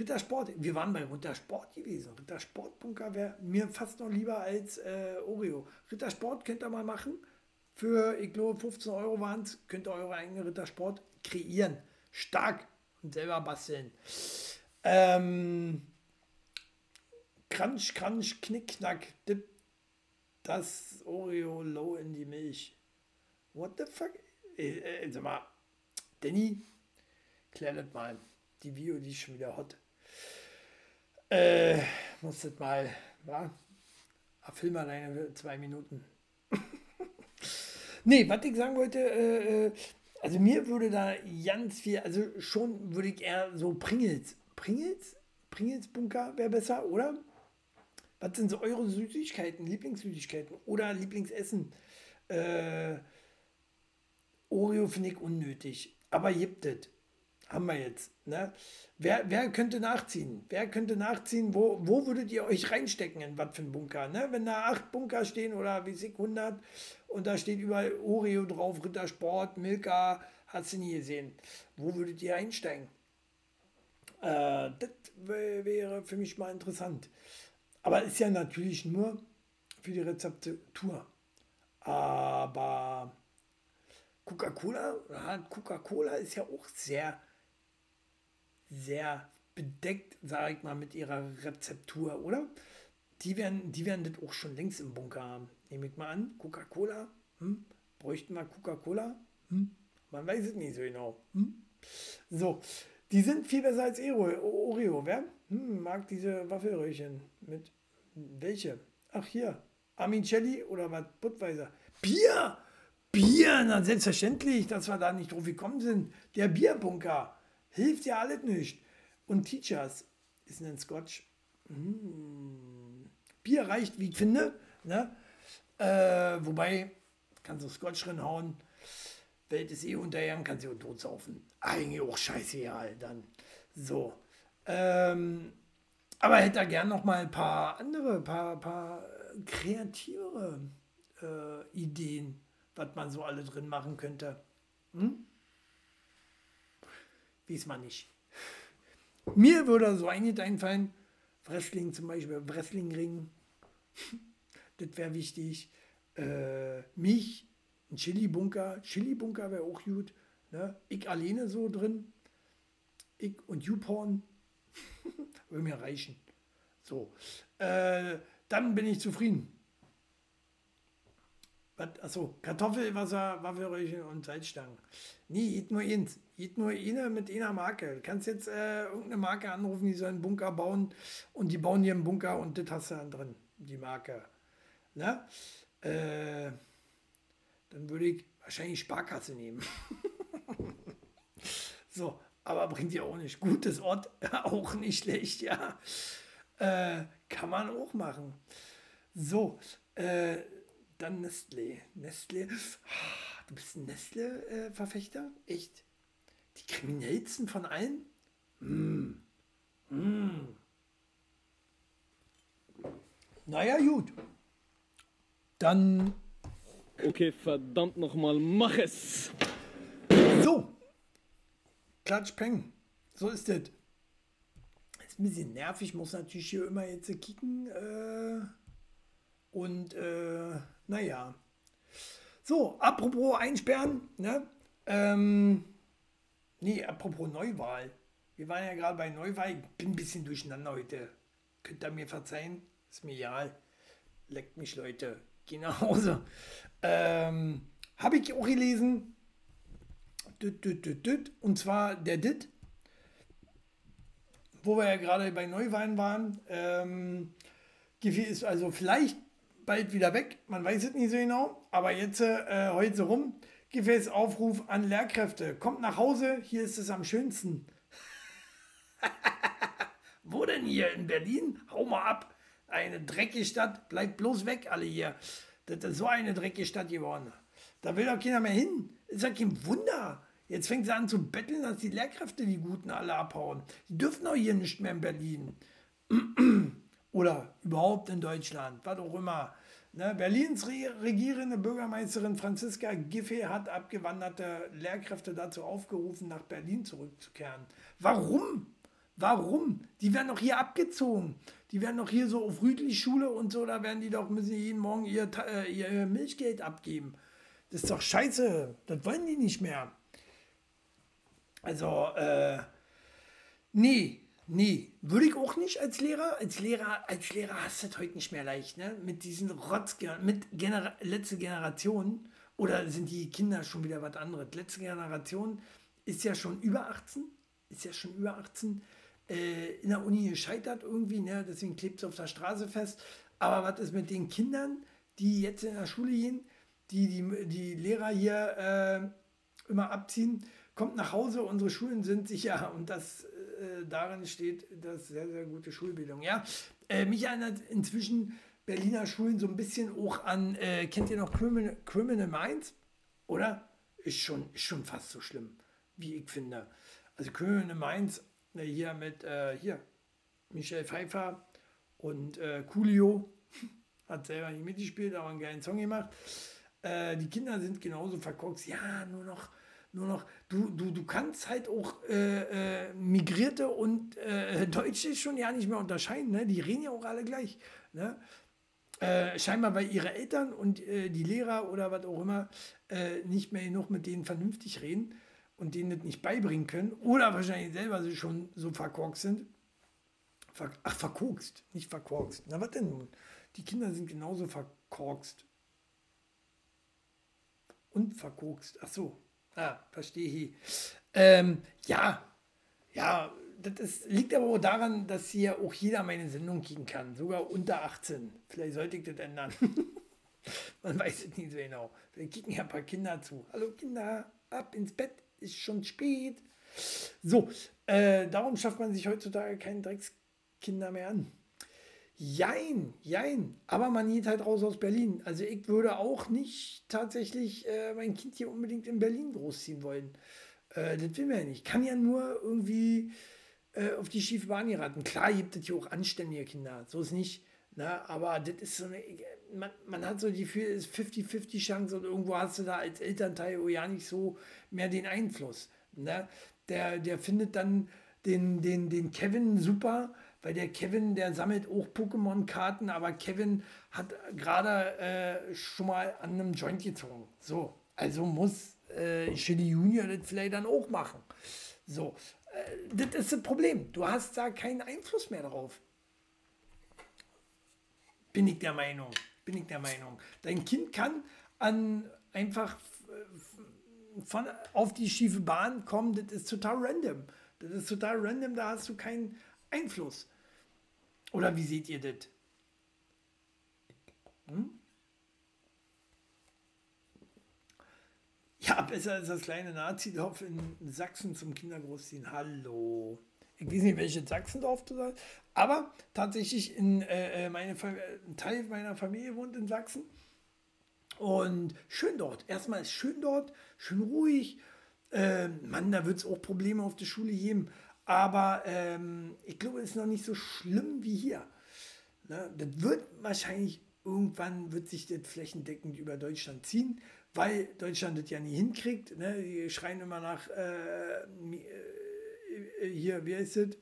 Rittersport. Wir waren bei Rittersport gewesen. Rittersport-Bunker wäre mir fast noch lieber als äh, Oreo. Rittersport könnt ihr mal machen. Für, ich glaube, 15 Euro waren es. Könnt ihr eure eigene Rittersport kreieren. Stark. Und selber basteln. Ähm, Crunch, Crunch, Knick, Knack, Dip. Das Oreo low in die Milch. What the fuck? Äh, äh, sag mal, Danny, klär das mal. Die Video, die ist schon wieder hot. Äh, muss das mal, wa? Film mal deine zwei Minuten. nee, was ich sagen wollte, äh, äh, also mir würde da ganz viel, also schon würde ich eher so Pringles, Pringles? Pringles Bunker wäre besser, oder? Was sind so eure Süßigkeiten, Lieblingssüßigkeiten oder Lieblingsessen? Äh, Oreo finde ich unnötig, aber gibt es. Haben wir jetzt. Ne? Wer, wer könnte nachziehen? Wer könnte nachziehen? Wo, wo würdet ihr euch reinstecken in was für einen Bunker? Ne? Wenn da acht Bunker stehen oder wie sich 100 und da steht überall Oreo drauf, Rittersport, Milka, hast du nie gesehen. Wo würdet ihr einsteigen? Äh, das wär- wäre für mich mal interessant. Aber ist ja natürlich nur für die Rezeptur. Aber Coca-Cola, Coca-Cola ist ja auch sehr, sehr bedeckt, sage ich mal, mit ihrer Rezeptur, oder? Die werden, die werden das auch schon längst im Bunker haben. Nehme ich mal an. Coca-Cola, hm? bräuchten wir Coca-Cola? Hm? Man weiß es nicht so genau. Hm? So, die sind viel besser als Oreo, wer? Hm, mag diese Waffelröhrchen mit welche? Ach hier, Amicelli oder was? Budweiser. Bier! Bier, na selbstverständlich, dass wir da nicht drauf gekommen sind. Der Bierbunker hilft ja alles nicht. Und Teachers ist ein Scotch. Mm. Bier reicht, wie ich finde. Ne? Äh, wobei, kannst du Scotch reinhauen. Welt ist eh untergegangen, kannst du tot saufen. Eigentlich auch scheißegal dann. So. Ähm, aber hätte da gern noch mal ein paar andere, paar, paar kreativere äh, Ideen, was man so alle drin machen könnte. Hm? Man nicht. Mir würde so einiges einfallen. Wrestling zum Beispiel, Wrestlingring. das wäre wichtig. Äh, mich, ein Chili-Bunker. Chili-Bunker wäre auch gut. Ne? Ich alleine so drin. Ich und YouPorn. Würde mir reichen. So. Äh, dann bin ich zufrieden. Was, achso, Kartoffelwasser, Waffelröhrchen und Salzstangen. Nee, geht nur eins. Geht nur eine mit einer Marke. Du kannst jetzt äh, irgendeine Marke anrufen, die soll einen Bunker bauen und die bauen hier einen Bunker und das hast du dann drin, die Marke. Ne? Äh, dann würde ich wahrscheinlich Sparkasse nehmen. so, aber bringt ja auch nicht. Gutes Ort, auch nicht schlecht, ja. Äh, kann man auch machen. So, äh, dann Nestlé. Nestlé. Ah, Du bist ein Nestle-Verfechter? Echt? Die kriminellsten von allen? Mm. Mm. Naja, gut. Dann Okay, verdammt nochmal, mach es! So. Klatsch, peng. So ist das. Ist ein bisschen nervig, muss natürlich hier immer jetzt kicken. Äh, und äh, naja. So, apropos einsperren, ne? Ähm, nee, apropos Neuwahl. Wir waren ja gerade bei Neuwahl. Ich bin ein bisschen durcheinander heute. Könnt ihr mir verzeihen? Ist mir egal. Leckt mich, Leute. Geh nach Hause. Ähm, Habe ich auch gelesen. Düt, düt, düt, düt. Und zwar der Dit, wo wir ja gerade bei Neuwahlen waren. Ähm, ist also vielleicht bald wieder weg. Man weiß es nicht so genau. Aber jetzt äh, heute so rum. Giffey's Aufruf an Lehrkräfte. Kommt nach Hause, hier ist es am schönsten. Wo denn hier in Berlin? Hau mal ab. Eine dreckige Stadt. Bleibt bloß weg, alle hier. Das ist so eine dreckige Stadt geworden. Da will doch keiner mehr hin. Ist ja kein Wunder. Jetzt fängt sie an zu betteln, dass die Lehrkräfte die Guten alle abhauen. Die dürfen doch hier nicht mehr in Berlin. Oder überhaupt in Deutschland, was auch immer. Ne, Berlins re regierende Bürgermeisterin Franziska Giffey hat abgewanderte Lehrkräfte dazu aufgerufen, nach Berlin zurückzukehren. Warum? Warum? Die werden doch hier abgezogen. Die werden doch hier so auf Rüdli-Schule und so, da werden die doch, müssen jeden Morgen ihr, äh, ihr Milchgeld abgeben. Das ist doch scheiße. Das wollen die nicht mehr. Also, äh, nee, nee, würde ich auch nicht als Lehrer. Als Lehrer, als Lehrer hast du das heute nicht mehr leicht, ne? Mit diesen Rotz, mit Genera letzte Generation, oder sind die Kinder schon wieder was anderes? Letzte Generation ist ja schon über 18, ist ja schon über 18, äh, in der Uni gescheitert irgendwie, ne? Deswegen klebt es auf der Straße fest. Aber was ist mit den Kindern, die jetzt in der Schule gehen, die die, die Lehrer hier äh, immer abziehen? kommt nach Hause, unsere Schulen sind sicher und das äh, darin steht das sehr, sehr gute Schulbildung. Ja, äh, mich erinnert inzwischen Berliner Schulen so ein bisschen auch an, äh, kennt ihr noch Criminal, Criminal Minds? Oder? Ist schon, ist schon fast so schlimm, wie ich finde. Also Criminal Minds, äh, hier mit, äh, hier, Michelle Pfeiffer und äh, Coolio, hat selber nicht mitgespielt, aber einen geilen Song gemacht. Äh, die Kinder sind genauso verkorkst. Ja, nur noch nur noch, du, du, du kannst halt auch äh, äh, Migrierte und äh, Deutsche schon ja nicht mehr unterscheiden. Ne? Die reden ja auch alle gleich. Ne? Äh, scheinbar, weil ihre Eltern und äh, die Lehrer oder was auch immer äh, nicht mehr genug mit denen vernünftig reden und denen das nicht beibringen können oder wahrscheinlich selber sie schon so verkorkst sind. Ver Ach, verkorkst, nicht verkorkst. Na, was denn nun? Die Kinder sind genauso verkorkst. Und verkorkst. Ach so. Ah, verstehe ich. Ähm, ja, ja, das ist, liegt aber auch daran, dass hier auch jeder meine Sendung kicken kann, sogar unter 18. Vielleicht sollte ich das ändern. Man weiß es nicht so genau. Vielleicht kicken ja ein paar Kinder zu. Hallo Kinder, ab ins Bett, ist schon spät. So, äh, darum schafft man sich heutzutage keinen Dreckskinder mehr an. Jein, jein. Aber man geht halt raus aus Berlin. Also ich würde auch nicht tatsächlich äh, mein Kind hier unbedingt in Berlin großziehen wollen. Äh, das will man ja nicht. Kann ja nur irgendwie äh, auf die schiefe Bahn geraten. Klar gibt es hier auch anständige Kinder. So ist nicht. Ne? Aber das ist so eine. Man, man hat so die Gefühl, es ist 50-50 Chance und irgendwo hast du da als Elternteil ja nicht so mehr den Einfluss. Ne? Der, der findet dann den, den, den Kevin super weil der Kevin, der sammelt auch Pokémon-Karten, aber Kevin hat gerade äh, schon mal an einem Joint gezogen. So, also muss äh, Chili Junior das vielleicht dann auch machen. So, äh, das ist das Problem. Du hast da keinen Einfluss mehr drauf. Bin ich der Meinung. Bin ich der Meinung. Dein Kind kann an einfach von, auf die schiefe Bahn kommen, das ist total random. Das ist total random, da hast du keinen Einfluss. Oder wie seht ihr das? Hm? Ja, besser als das kleine Nazidorf in Sachsen zum Kindergroßziehen. Hallo. Ich weiß nicht, welches Sachsendorf du sagst, aber tatsächlich in äh, äh meine ein Teil meiner Familie wohnt in Sachsen. Und schön dort. Erstmal ist schön dort, schön ruhig. Äh, Mann, da wird es auch Probleme auf der Schule geben. Aber ähm, ich glaube, es ist noch nicht so schlimm wie hier. Ne? Das wird wahrscheinlich irgendwann wird sich das flächendeckend über Deutschland ziehen, weil Deutschland das ja nie hinkriegt. Ne? Die schreien immer nach äh, äh, hier, wie heißt es?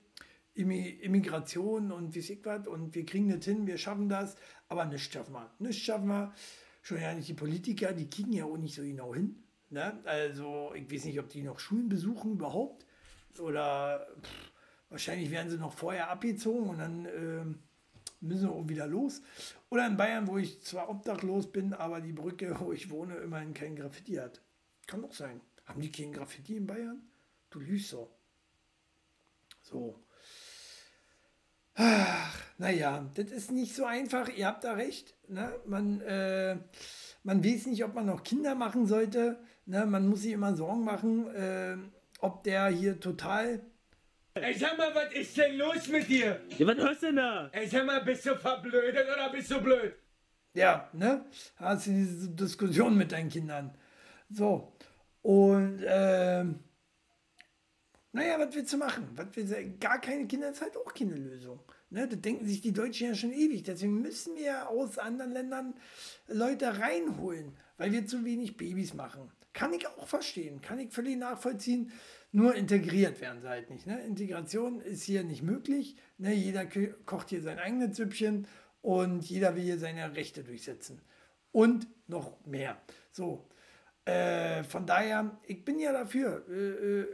Immigration und wie ich was und wir kriegen das hin, wir schaffen das, aber nichts schaffen wir. Nichts schaffen wir. Schon ja nicht die Politiker, die kriegen ja auch nicht so genau hin. Ne? Also, ich weiß nicht, ob die noch Schulen besuchen überhaupt oder pff, wahrscheinlich werden sie noch vorher abgezogen und dann äh, müssen wir auch wieder los. Oder in Bayern, wo ich zwar obdachlos bin, aber die Brücke, wo ich wohne, immerhin kein Graffiti hat. Kann doch sein. Haben die kein Graffiti in Bayern? Du lügst so. So. Ach, naja, das ist nicht so einfach. Ihr habt da recht. Ne? Man, äh, man weiß nicht, ob man noch Kinder machen sollte. Ne? Man muss sich immer Sorgen machen. Äh, ob der hier total. Ey, sag mal, was ist denn los mit dir? Ja, was hörst du denn da? Ey, sag mal, bist du verblödet oder bist du blöd? Ja, ne? Hast du diese Diskussion mit deinen Kindern. So. Und, ähm, naja, was willst du machen? Was willst du, gar keine Kinder ist halt auch keine Lösung. Ne, das denken sich die Deutschen ja schon ewig. Deswegen müssen wir aus anderen Ländern Leute reinholen, weil wir zu wenig Babys machen. Kann ich auch verstehen, kann ich völlig nachvollziehen. Nur integriert werden sie halt nicht. Ne? Integration ist hier nicht möglich. Ne? Jeder kocht hier sein eigenes Süppchen und jeder will hier seine Rechte durchsetzen. Und noch mehr. So, äh, von daher, ich bin ja dafür. Äh, äh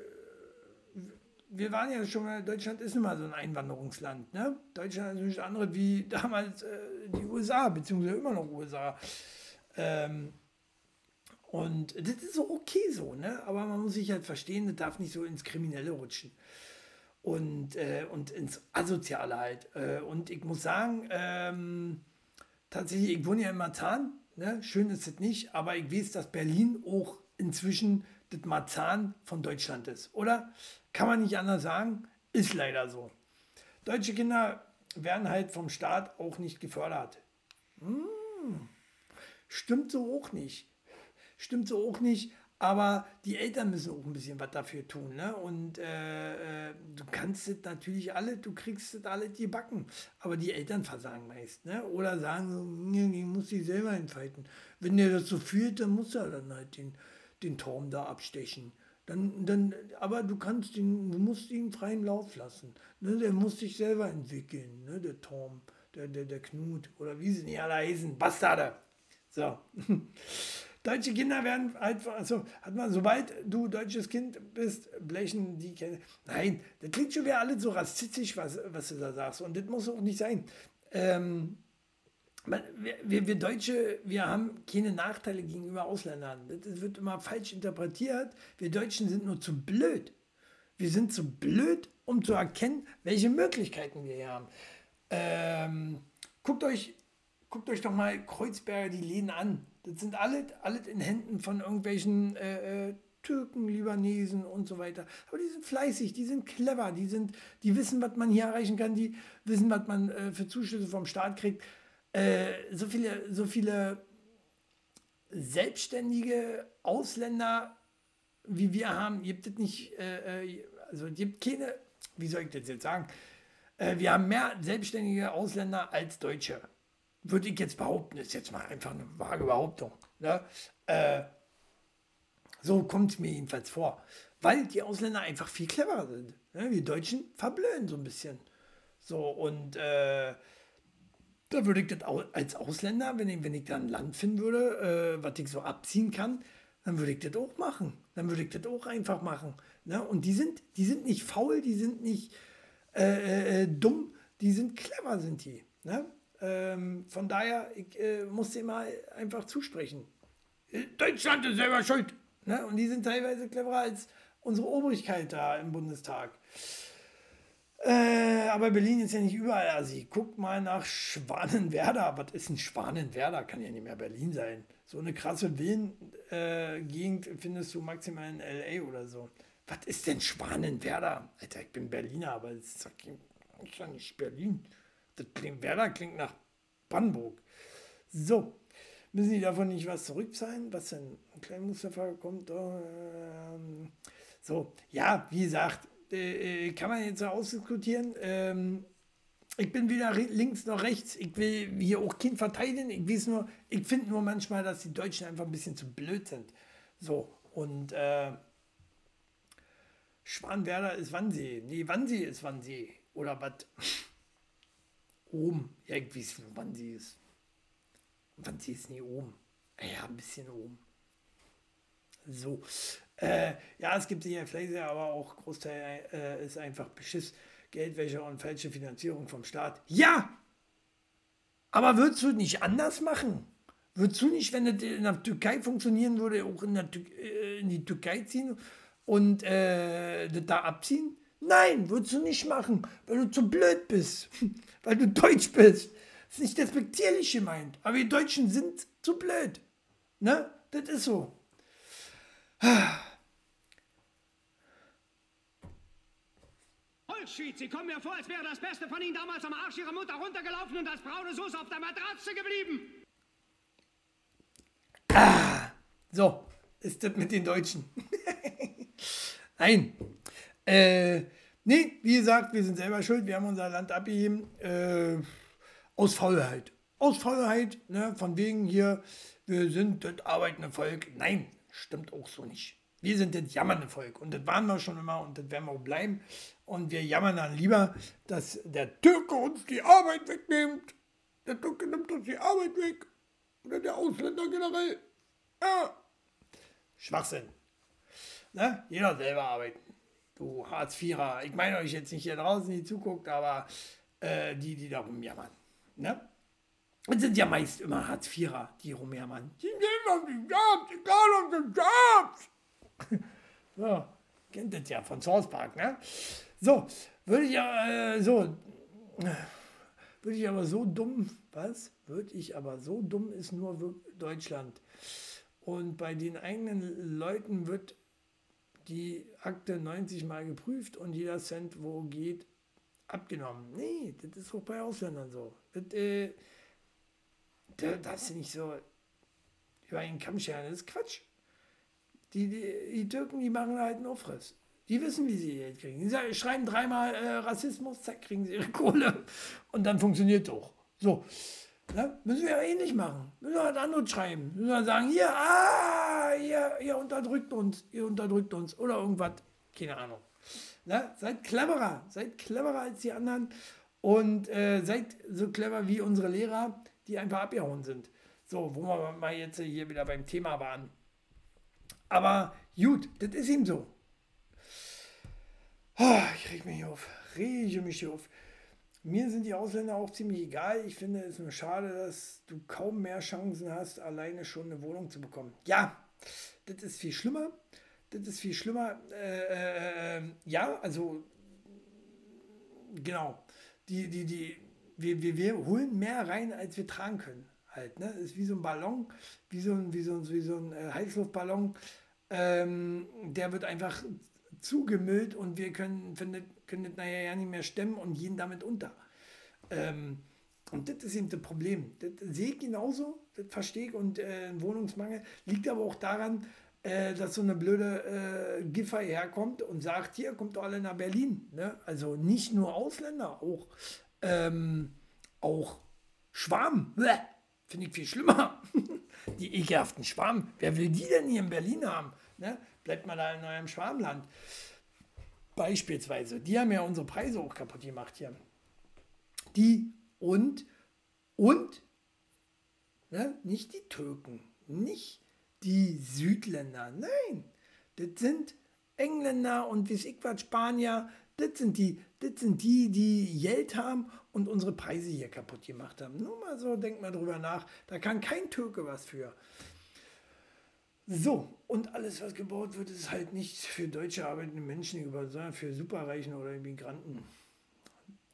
wir waren ja schon mal, Deutschland ist mal so ein Einwanderungsland. Ne? Deutschland ist nichts anderes wie damals äh, die USA, beziehungsweise immer noch USA. Ähm, und das ist so okay so, ne? Aber man muss sich halt verstehen, das darf nicht so ins Kriminelle rutschen. Und, äh, und ins Asoziale halt. Äh, und ich muss sagen, ähm, tatsächlich, ich wohne ja in Marzahn, ne? Schön ist es nicht, aber ich weiß, dass Berlin auch inzwischen das Marzahn von Deutschland ist, oder? Kann man nicht anders sagen, ist leider so. Deutsche Kinder werden halt vom Staat auch nicht gefördert. Hm, stimmt so auch nicht stimmt so auch nicht. Aber die Eltern müssen auch ein bisschen was dafür tun. Ne? Und äh, äh, du kannst es natürlich alle, du kriegst es alle die backen. Aber die Eltern versagen meist. Ne? Oder sagen so, ich muss dich selber entfalten. Wenn der das so fühlt, dann muss er dann halt den, den Turm da abstechen. Dann, dann, aber du kannst ihn, du musst ihn freien Lauf lassen. Ne? Der muss sich selber entwickeln, ne? der Tom, der, der, der Knut oder wie sie nicht alle heißen, Bastarde. So. Deutsche Kinder werden einfach, also hat man, sobald du deutsches Kind bist, blechen die Kinder. Nein, das klingt schon wieder alles so rassistisch, was, was du da sagst. Und das muss auch nicht sein. Ähm, wir, wir Deutsche, wir haben keine Nachteile gegenüber Ausländern. Das wird immer falsch interpretiert. Wir Deutschen sind nur zu blöd. Wir sind zu blöd, um zu erkennen, welche Möglichkeiten wir hier haben. Ähm, guckt, euch, guckt euch doch mal Kreuzberger die Läden an. Das sind alle, alles in Händen von irgendwelchen äh, äh, Türken, Libanesen und so weiter. Aber die sind fleißig, die sind clever, die, sind, die wissen, was man hier erreichen kann, die wissen, was man äh, für Zuschüsse vom Staat kriegt. Äh, so viele, so viele selbstständige Ausländer, wie wir haben, gibt es nicht, äh, äh, also gibt keine, wie soll ich das jetzt sagen, äh, wir haben mehr selbstständige Ausländer als Deutsche. Würde ich jetzt behaupten, ist jetzt mal einfach eine vage Behauptung. Ne? Äh, so kommt es mir jedenfalls vor. Weil die Ausländer einfach viel cleverer sind. Ne? Wir Deutschen verblöden so ein bisschen. So, und äh, da würde ich das als Ausländer, wenn ich, wenn ich da ein Land finden würde, äh, was ich so abziehen kann, dann würde ich das auch machen. Dann würde ich das auch einfach machen. Ne? Und die sind, die sind nicht faul, die sind nicht äh, äh, dumm, die sind clever, sind die. Ne? Ähm, von daher, ich äh, muss dir mal einfach zusprechen. Deutschland ist selber schuld. Ne? Und die sind teilweise cleverer als unsere Obrigkeit da im Bundestag. Äh, aber Berlin ist ja nicht überall Assi. Guck mal nach Schwanenwerder. Was ist ein Schwanenwerder? Kann ja nicht mehr Berlin sein. So eine krasse Villen-Gegend äh, findest du maximal in L.A. oder so. Was ist denn Schwanenwerder? Alter, ich bin Berliner, aber das ist ja nicht Berlin. Das klingt, Werder klingt nach Brandenburg. So, müssen die davon nicht was zurückzahlen? Was denn? Ein kleiner Mustafa kommt. Ähm, so, ja, wie gesagt, äh, kann man jetzt so ausdiskutieren. Ähm, ich bin weder links noch rechts. Ich will hier auch Kind verteidigen. Ich weiß nur, ich finde nur manchmal, dass die Deutschen einfach ein bisschen zu blöd sind. So, und äh, Schwanwerder ist Wannsee. Nee, Wannsee ist Wannsee. Oder was? Oben. Ich weiß, wo Wannsee ist. Wannsee ist nie oben. Ja, ein bisschen oben. So. Äh, ja, es gibt hier Fläche, aber auch Großteil äh, ist einfach Beschiss, Geldwäsche und falsche Finanzierung vom Staat. Ja! Aber würdest du nicht anders machen? Würdest du nicht, wenn das in der Türkei funktionieren würde, auch in, der, äh, in die Türkei ziehen und äh, das da abziehen? Nein, würdest du nicht machen, weil du zu blöd bist, weil du Deutsch bist. Das ist nicht despektierlich gemeint, aber wir Deutschen sind zu blöd. Ne? Das ist so. Holzschied, Sie kommen mir vor, als wäre das Beste von Ihnen damals am Arsch Ihrer Mutter runtergelaufen und als braune Soße auf der Matratze geblieben. Ah, so, ist das mit den Deutschen. Nein. Äh, nee, wie gesagt, wir sind selber schuld. Wir haben unser Land abgegeben. Äh, aus Faulheit. Aus Faulheit, ne, von wegen hier, wir sind das arbeitende Volk. Nein, stimmt auch so nicht. Wir sind das jammernde Volk und das waren wir schon immer und das werden wir auch bleiben. Und wir jammern dann lieber, dass der Türke uns die Arbeit wegnimmt. Der Türke nimmt uns die Arbeit weg. Oder der Ausländer generell. Ja. Schwachsinn. Ne? Jeder selber arbeiten. Du Hartz-Vierer. Ich meine euch jetzt nicht hier draußen, die zuguckt, aber äh, die, die da rumjammern. Ne? Es sind ja meist immer Hartz-Vierer, die rumjammern. Die nehmen auf die Jobs, egal ob die Jobs. so, kennt das ja von South Park, ne? So, würde ich ja, äh, so, würde ich aber so dumm, was? Würde ich aber so dumm ist nur Deutschland. Und bei den eigenen Leuten wird die Akte 90 Mal geprüft und jeder Cent, wo geht, abgenommen. Nee, das ist auch bei Ausländern so. Das, äh, da darfst du nicht so über einen Kamm scheren. Das ist Quatsch. Die, die, die, Türken, die machen halt einen Aufriss. Die wissen, wie sie Geld kriegen. Die schreiben dreimal äh, Rassismus, zack, kriegen sie ihre Kohle. Und dann funktioniert doch. So. Ne? Müssen wir ja eh nicht machen. Müssen wir was anderes schreiben. Müssen wir sagen, hier, ah, ihr, ihr unterdrückt uns, ihr unterdrückt uns oder irgendwas. Keine Ahnung. Ne? Seid cleverer, seid cleverer als die anderen und äh, seid so clever wie unsere Lehrer, die einfach abgehauen sind. So, wo wir mal jetzt hier wieder beim Thema waren. Aber gut, das ist ihm so. Ah, ich reg mich auf, rege mich auf. Mir sind die Ausländer auch ziemlich egal. Ich finde es nur schade, dass du kaum mehr Chancen hast, alleine schon eine Wohnung zu bekommen. Ja, das ist viel schlimmer. Das ist viel schlimmer. Äh, äh, ja, also genau. Die, die, die, wir, wir, wir holen mehr rein, als wir tragen können. Halt, ne? Ist wie so ein Ballon, wie so ein, wie so ein, wie so ein äh, Heißluftballon. Ähm, der wird einfach zugemüllt und wir können, können, können das nachher ja nicht mehr stemmen und gehen damit unter. Ähm, und das ist eben das Problem. Das sehe ich genauso, das verstehe ich. Und äh, Wohnungsmangel liegt aber auch daran, äh, dass so eine blöde äh, Giffer herkommt und sagt, hier kommt alle nach Berlin. Ne? Also nicht nur Ausländer, auch, ähm, auch Schwarm. Finde ich viel schlimmer. die ekelhaften Schwarm. Wer will die denn hier in Berlin haben? Ne? Bleibt mal da in eurem Schwarmland. Beispielsweise. Die haben ja unsere Preise auch kaputt gemacht hier. Die und, und, ne? nicht die Türken, nicht die Südländer, nein, das sind Engländer und wie ich was, Spanier, das sind die, das sind die, die Geld haben und unsere Preise hier kaputt gemacht haben. Nur mal so, denkt mal drüber nach. Da kann kein Türke was für. So, und alles, was gebaut wird, ist halt nicht für deutsche arbeitende Menschen, sondern für Superreichen oder Immigranten.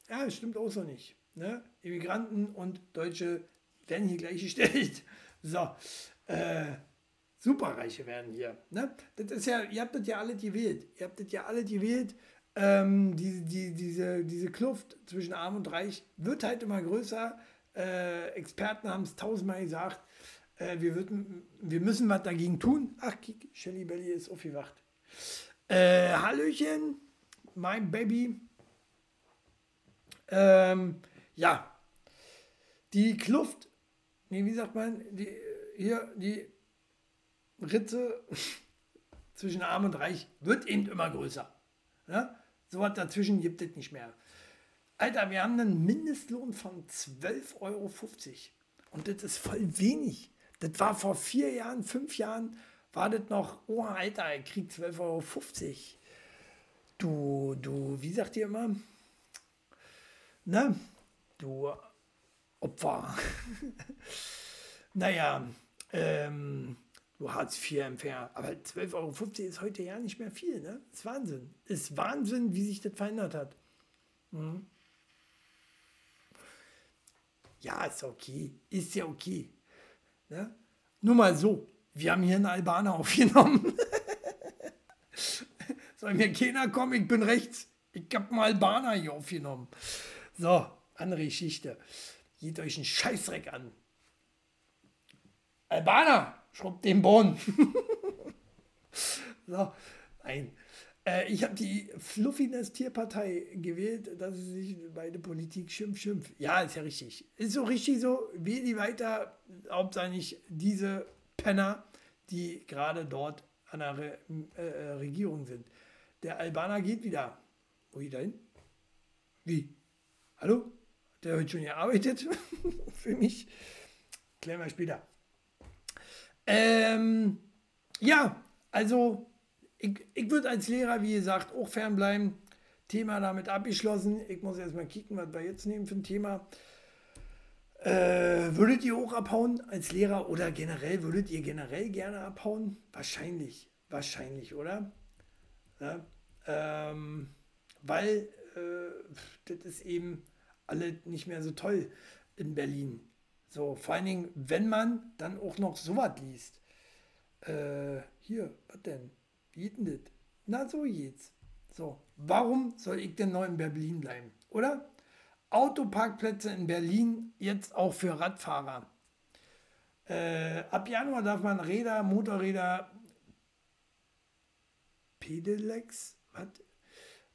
Ja, das stimmt auch so nicht. Ne? Immigranten und Deutsche werden hier gleichgestellt. So, äh, Superreiche werden hier. Ne? Das ist ja, ihr habt das ja alle gewählt. Ihr habt das ja alle gewählt. Ähm, die, die, diese, diese Kluft zwischen Arm und Reich wird halt immer größer. Äh, Experten haben es tausendmal gesagt. Äh, wir, würden, wir müssen was dagegen tun. Ach, kick, Shelly Belly ist aufgewacht. Äh, Hallöchen, mein Baby. Ähm, ja, die Kluft, nee, wie sagt man, die, hier, die Ritze zwischen Arm und Reich wird eben immer größer. Ja? So was dazwischen gibt es nicht mehr. Alter, wir haben einen Mindestlohn von 12,50 Euro. Und das ist voll wenig. Das war vor vier Jahren, fünf Jahren, war das noch, oh Alter, ich krieg 12,50 Euro. Du, du, wie sagt ihr immer? Ne? Du Opfer. naja, ähm, du Hartz-IV-Empfänger. Aber 12,50 Euro ist heute ja nicht mehr viel, ne? Ist Wahnsinn. Ist Wahnsinn, wie sich das verändert hat. Mhm. Ja, ist okay. Ist ja okay. Ne? Nur mal so. Wir haben hier einen Albaner aufgenommen. Soll mir keiner kommen, ich bin rechts. Ich habe einen Albaner hier aufgenommen. So, andere Geschichte. Geht euch einen Scheißdreck an. Albaner, schrubbt den Boden. so, nein. Äh, ich habe die Fluffiness Tierpartei gewählt, dass sie sich bei der Politik schimpft, schimpft. Ja, ist ja richtig. Ist so richtig so. Wähl die weiter, hauptsächlich diese Penner, die gerade dort an der Re äh, Regierung sind. Der Albaner geht wieder. Wo geht er hin? Wie? Hallo? Der hat schon gearbeitet für mich. Klären wir später. Ähm, ja, also ich, ich würde als Lehrer, wie gesagt, auch fernbleiben. Thema damit abgeschlossen. Ich muss erstmal kicken, was wir jetzt nehmen für ein Thema. Äh, würdet ihr auch abhauen als Lehrer oder generell, würdet ihr generell gerne abhauen? Wahrscheinlich, wahrscheinlich, oder? Ja, ähm, weil äh, das ist eben alle nicht mehr so toll in Berlin. So, vor allen Dingen, wenn man dann auch noch sowas liest. Äh, hier, was denn? Geht denn? Na, so geht's. So, warum soll ich denn noch in Berlin bleiben? Oder? Autoparkplätze in Berlin jetzt auch für Radfahrer. Äh, ab Januar darf man Räder, Motorräder, Pedelecs, was?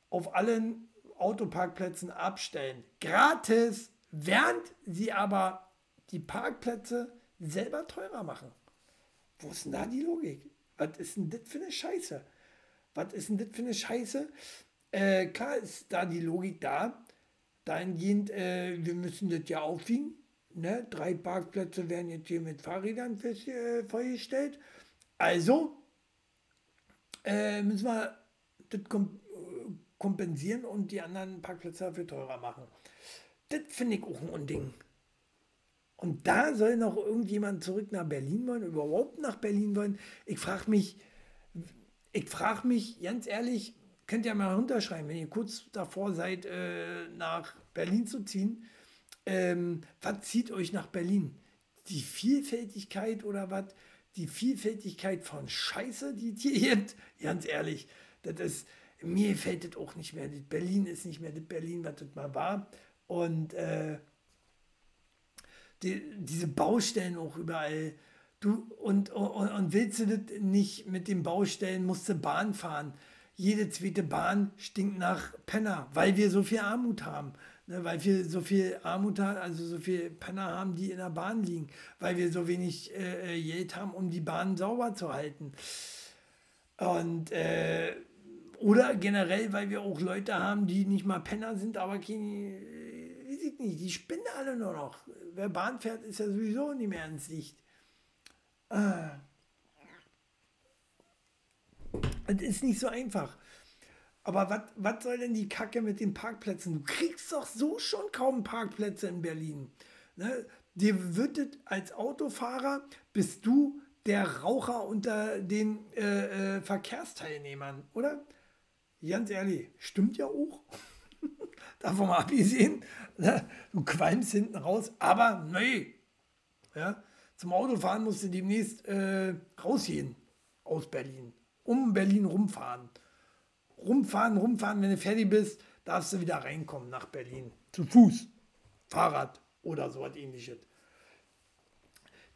Auf allen Autoparkplätzen abstellen. Gratis, während sie aber die Parkplätze selber teurer machen. Wo ist denn da die Logik? Was ist denn das für eine Scheiße? Was ist denn das für eine Scheiße? Äh, klar ist da die Logik da. Dahingehend, äh, wir müssen das ja aufwiegen. Ne? Drei Parkplätze werden jetzt hier mit Fahrrädern fest, äh, vollgestellt. Also äh, müssen wir das kom kompensieren und die anderen Parkplätze dafür teurer machen. Das finde ich auch ein Unding. Und da soll noch irgendjemand zurück nach Berlin wollen, überhaupt nach Berlin wollen. Ich frage mich, ich frage mich ganz ehrlich, könnt ihr mal runterschreiben, wenn ihr kurz davor seid, äh, nach Berlin zu ziehen. Ähm, was zieht euch nach Berlin? Die Vielfältigkeit oder was? Die Vielfältigkeit von Scheiße, die es hier gibt? Ganz ehrlich, das ist, mir gefällt das auch nicht mehr. Berlin ist nicht mehr das Berlin, was das mal war. Und äh, die, diese Baustellen auch überall. Du, und, und, und willst du das nicht mit den Baustellen, musst du Bahn fahren. Jede zweite Bahn stinkt nach Penner, weil wir so viel Armut haben. Ne, weil wir so viel Armut haben, also so viel Penner haben, die in der Bahn liegen. Weil wir so wenig äh, Geld haben, um die Bahn sauber zu halten. Und äh, oder generell, weil wir auch Leute haben, die nicht mal Penner sind, aber keine, weiß ich nicht, die spinnen alle nur noch. Wer Bahn fährt, ist ja sowieso nicht mehr ins Licht. Ah. Es ist nicht so einfach. Aber was soll denn die Kacke mit den Parkplätzen? Du kriegst doch so schon kaum Parkplätze in Berlin. Ne? Dir wird als Autofahrer, bist du der Raucher unter den äh, äh, Verkehrsteilnehmern, oder? Ganz ehrlich, stimmt ja auch. Davon mal abgesehen, ne? du qualmst hinten raus, aber nee. Ja? Zum Autofahren musst du demnächst äh, rausgehen aus Berlin, um Berlin rumfahren. Rumfahren, rumfahren, wenn du fertig bist, darfst du wieder reinkommen nach Berlin. Zu Fuß, Fahrrad oder so was ähnliches.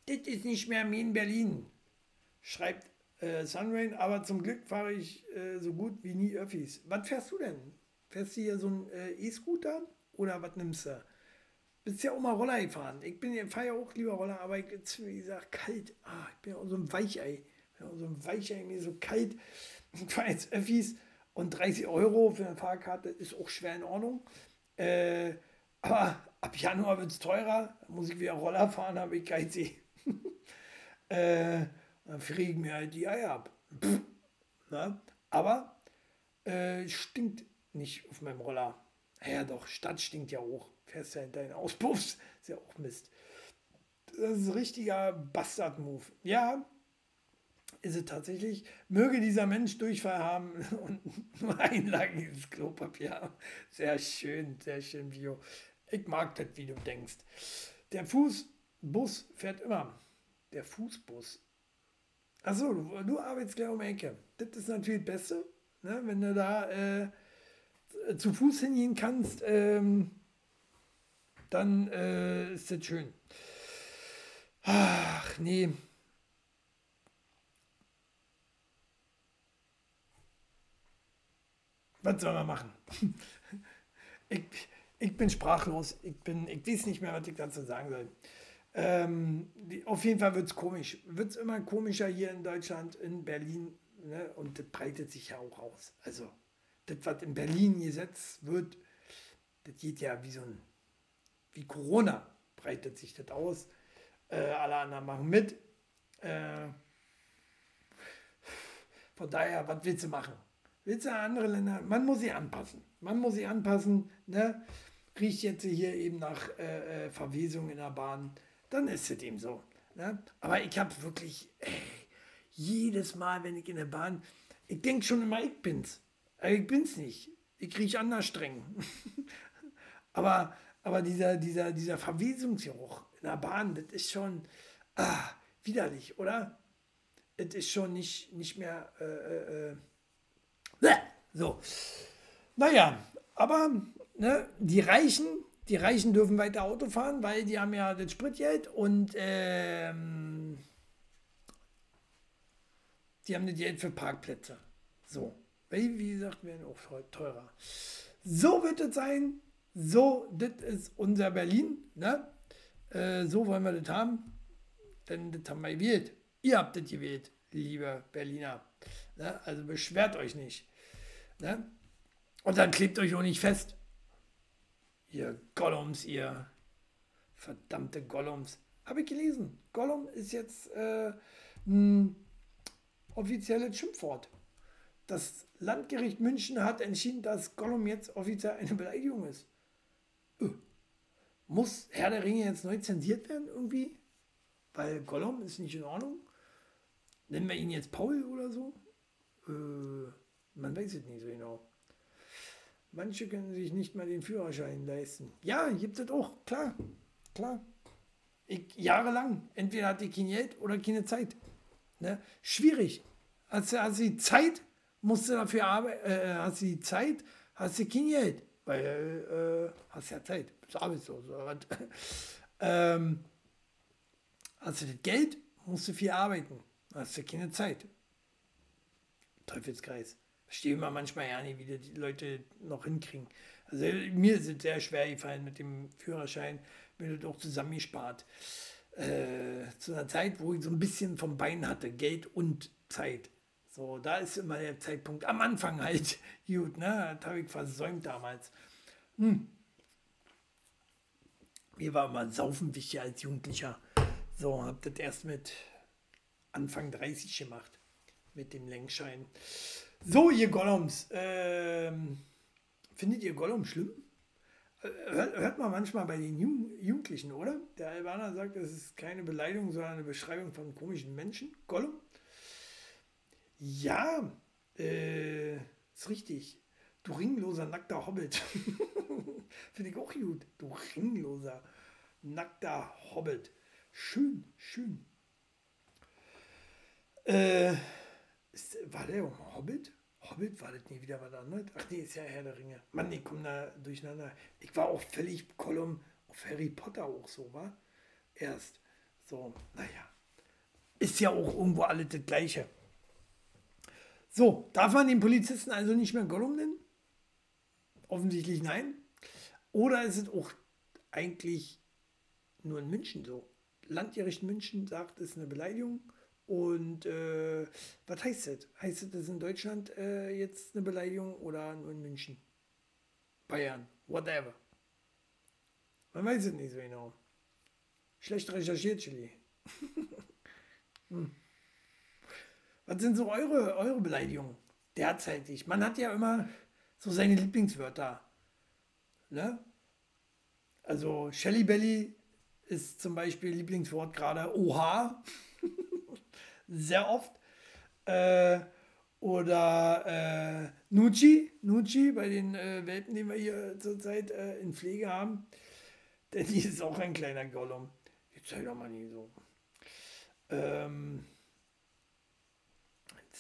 Das ist nicht mehr wie in Berlin, schreibt äh, Sunrain, aber zum Glück fahre ich äh, so gut wie nie Öffis. Was fährst du denn? Fährst du hier so einen äh, E-Scooter oder was nimmst du? Bist ja auch mal Roller gefahren. Ich bin fahre ja auch lieber Roller, aber ich, jetzt, wie gesagt, kalt. Ah, ich bin ja auch so ein Weichei. Ich bin auch so ein Weichei, mir so kalt. Ich fahre jetzt Öffis und 30 Euro für eine Fahrkarte ist auch schwer in Ordnung. Äh, aber ab Januar wird es teurer. Muss ich wieder Roller fahren, habe ich kein See. äh, dann frieren mir halt die Eier ab. Pff, na? Aber äh, stinkt nicht auf meinem Roller. Ja doch, Stadt stinkt ja auch. Fährst ja in deinen Auspuffs. Ist ja auch Mist. Das ist ein richtiger Bastard-Move. Ja, ist es tatsächlich. Möge dieser Mensch Durchfall haben und nur einlagiges Klopapier. Sehr schön, sehr schön Bio. Ich mag das, wie du denkst. Der Fußbus fährt immer. Der Fußbus. Achso, du, du arbeitest gleich um die Ecke. Das ist natürlich das Beste, ne? wenn du da äh, zu Fuß hingehen kannst, ähm, dann äh, ist das schön. Ach, nee. Was soll man machen? ich, ich bin sprachlos. Ich, bin, ich weiß nicht mehr, was ich dazu sagen soll. Ähm, die, auf jeden Fall wird es komisch. Wird es immer komischer hier in Deutschland, in Berlin. Ne? Und das breitet sich ja auch aus. Also, das, was in Berlin gesetzt wird, das geht ja wie so ein, wie Corona breitet sich das aus. Äh, alle anderen machen mit. Äh, von daher, was willst du machen? Willst du andere Länder? Man muss sie anpassen. Man muss sie anpassen. Ne? Riecht jetzt hier eben nach äh, äh Verwesung in der Bahn dann ist es eben so. Ne? Aber ich habe wirklich ey, jedes Mal, wenn ich in der Bahn, ich denke schon immer, ich bin's. Aber ich bin's nicht. Ich kriege anders streng. aber, aber dieser, dieser, dieser Verwesungsgeruch in der Bahn, das ist schon ah, widerlich, oder? Es ist schon nicht, nicht mehr äh, äh, äh so. Naja, aber ne, die Reichen, die Reichen dürfen weiter Auto fahren, weil die haben ja das Spritgeld und ähm, die haben das Geld für Parkplätze. So. Wie gesagt, werden auch teurer. So wird es sein. So, das ist unser Berlin. Ne? Äh, so wollen wir das haben. Denn das haben wir gewählt. Ihr habt das gewählt, liebe Berliner. Ne? Also beschwert euch nicht. Ne? Und dann klebt euch auch nicht fest. Ihr Gollums, ihr verdammte Gollums. Habe ich gelesen. Gollum ist jetzt äh, ein offizielles Schimpfwort. Das Landgericht München hat entschieden, dass Gollum jetzt offiziell eine Beleidigung ist. Öh. Muss Herr der Ringe jetzt neu zensiert werden irgendwie? Weil Gollum ist nicht in Ordnung? Nennen wir ihn jetzt Paul oder so? Äh, man weiß es nicht so genau. Manche können sich nicht mal den Führerschein leisten. Ja, gibt es auch, klar, klar. Ich, jahrelang, entweder hatte ich kein Geld oder keine Zeit. Ne? Schwierig. Hast du die Zeit, musst du dafür arbeiten, äh, hast du die Zeit, hast du kein Geld. Weil, äh, hast ja Zeit, bist arbeitslos. Oder was? ähm, hast du das Geld, musst du viel arbeiten. Hast du keine Zeit. Teufelskreis. Verstehe immer manchmal ja nicht, wie die Leute noch hinkriegen. Also mir ist es sehr schwer gefallen mit dem Führerschein, mir das auch zusammengespart. Äh, zu einer Zeit, wo ich so ein bisschen vom Bein hatte, Geld und Zeit. So, da ist immer der Zeitpunkt am Anfang halt gut, ne? Das habe ich versäumt damals. Hm. Mir war immer Saufen wichtig als Jugendlicher. So, habe das erst mit Anfang 30 gemacht. Mit dem Lenkschein. So, ihr Gollums. Ähm, findet ihr Gollum schlimm? Äh, Hört, hört man manchmal bei den Jugend Jugendlichen, oder? Der Albaner sagt, es ist keine Beleidigung, sondern eine Beschreibung von komischen Menschen. Gollum? Ja, äh, ist richtig. Du ringloser, nackter Hobbit. Finde ich auch gut. Du ringloser, nackter Hobbit. Schön, schön. Äh, ist, war der um Hobbit? Hobbit war das nie wieder was anderes? Ach nee, ist ja Herr der Ringe. Mann, ich komme da durcheinander. Ich war auch völlig Kolumn auf Harry Potter auch so, war? Erst. So, naja. Ist ja auch irgendwo alles das Gleiche. So, darf man den Polizisten also nicht mehr Gollum nennen? Offensichtlich nein. Oder ist es auch eigentlich nur in München so? Landgericht München sagt, es ist eine Beleidigung. Und äh, was heißt das? Heißt das, das in Deutschland äh, jetzt eine Beleidigung oder nur in München? Bayern, whatever. Man weiß es nicht so genau. Schlecht recherchiert, Chili. hm. Was sind so eure, eure Beleidigungen derzeitig? Man hat ja immer so seine Lieblingswörter. Ne? Also Shelly Belly ist zum Beispiel Lieblingswort gerade Oha. Sehr oft. Äh, oder äh, Nucci, Nucci bei den äh, Welpen, die wir hier zurzeit äh, in Pflege haben. Denn die ist auch ein kleiner Gollum. Jetzt sei doch mal nicht so. Ähm,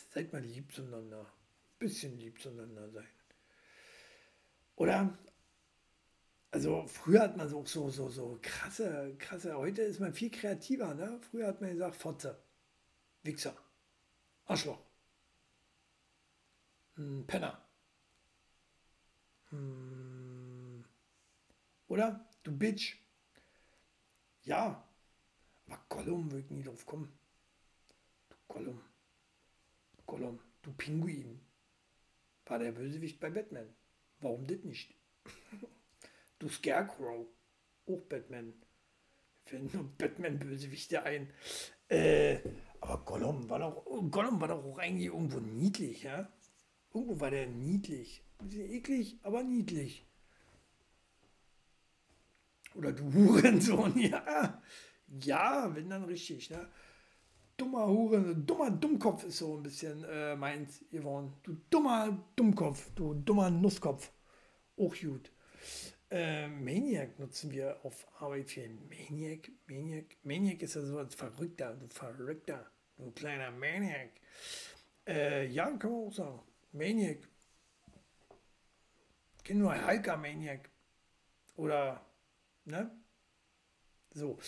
seid mal lieb zueinander. Bisschen lieb zueinander sein. Oder? Also früher hat man so, so, so, so krasse, krasse, heute ist man viel kreativer, ne? Früher hat man gesagt, Fotze, Wichser, Arschloch, hm, Penner. Hm, oder? Du Bitch. Ja, aber Gollum ich nie drauf kommen. Du Gollum. Gollum, du Pinguin. War der Bösewicht bei Batman. Warum das nicht? du Scarecrow. Auch Batman. Fällt nur Batman-Bösewichte ein. Äh, aber Gollum war doch, Gollum war doch auch eigentlich irgendwo niedlich, ja? Irgendwo war der niedlich. Ein bisschen eklig, aber niedlich. Oder du Hurensohn, ja. Ja, wenn dann richtig, ne? Dummer Huren, dummer Dummkopf ist so ein bisschen äh, meins, Yvonne. Du dummer Dummkopf, du dummer Nusskopf. Auch gut. Äh, Maniac nutzen wir auf Arbeit viel. Maniac, Maniac, Maniac ist ja so als Verrückter, du Verrückter, du kleiner Maniac. Äh, ja, kann man auch sagen. Maniac. Ich kenne nur Halka Maniac. Oder, ne? So.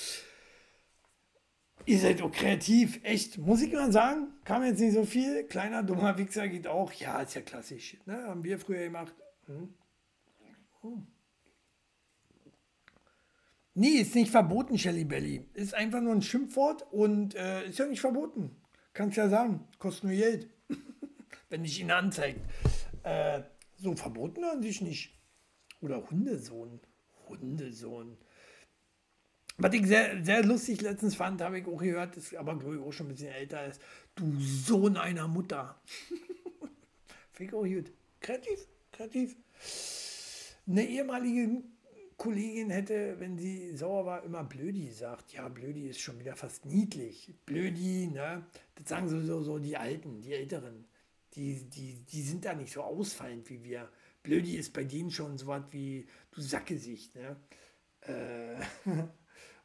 Ihr seid auch kreativ, echt, muss ich mal sagen. Kam jetzt nicht so viel. Kleiner, dummer Wichser geht auch. Ja, ist ja klassisch. Ne? Haben wir früher gemacht. Hm. Oh. Nee, ist nicht verboten, Shelly Belly. Ist einfach nur ein Schimpfwort und äh, ist ja nicht verboten. Kannst ja sagen, kostet nur Geld. Wenn dich ihn anzeigt. Äh, so verboten an sich nicht. Oder Hundesohn. Hundesohn. Was ich sehr, sehr lustig letztens fand, habe ich auch gehört, ist aber glaube ich auch schon ein bisschen älter ist. Du Sohn einer Mutter. Finde ich auch gut. Kreativ, kreativ. Eine ehemalige Kollegin hätte, wenn sie sauer war, immer Blödi gesagt. Ja, Blödi ist schon wieder fast niedlich. Blödi, ne? Das sagen so, so die Alten, die Älteren. Die, die, die sind da nicht so ausfallend wie wir. Blödi ist bei denen schon so was wie du Sackgesicht, ne? Äh,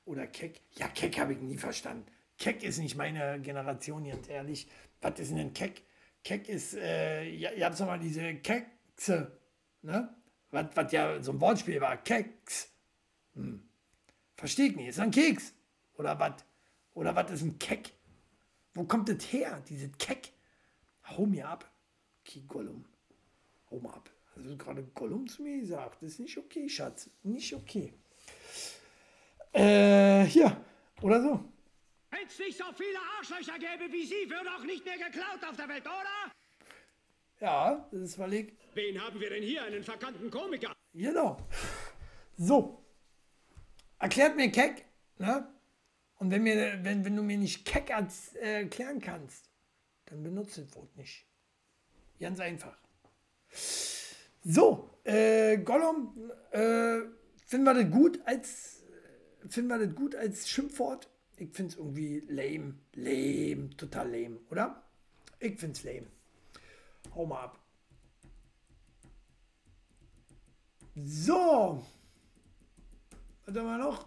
oder Keck. Ja, Keck habe ich nie verstanden. Keck ist nicht meine Generation, ganz ehrlich. Was ist denn ein Keck? Keck ist, äh, ja, ihr habt mal diese Kekse, ne? Was, ja so ein Wortspiel war. Keks. Hm. Verstehe ich nicht. Ist ein Keks? Oder was? Oder was ist ein Keck? Wo kommt das her, diese Keck? Hau mir ab. Okay, Gollum. Hau mal ab. Also gerade Gollum zu mir gesagt. Das ist nicht okay, Schatz. Nicht okay. Äh, hier. Oder so. Wenn es nicht so viele Arschlöcher gäbe wie Sie, würde auch nicht mehr geklaut auf der Welt, oder? Ja, das ist verlegt. Wen haben wir denn hier? Einen verkannten Komiker? Genau. So. Erklärt mir Keck, ne? Und wenn, mir, wenn, wenn du mir nicht Keck äh, erklären kannst, dann benutze das Wort nicht. Ganz einfach. So, äh, Gollum, äh, finden wir das gut als finden wir das gut als Schimpfwort? Ich finde es irgendwie lame. Lame, total lame, oder? Ich finde es lame. Hau mal ab. So. Was haben wir noch?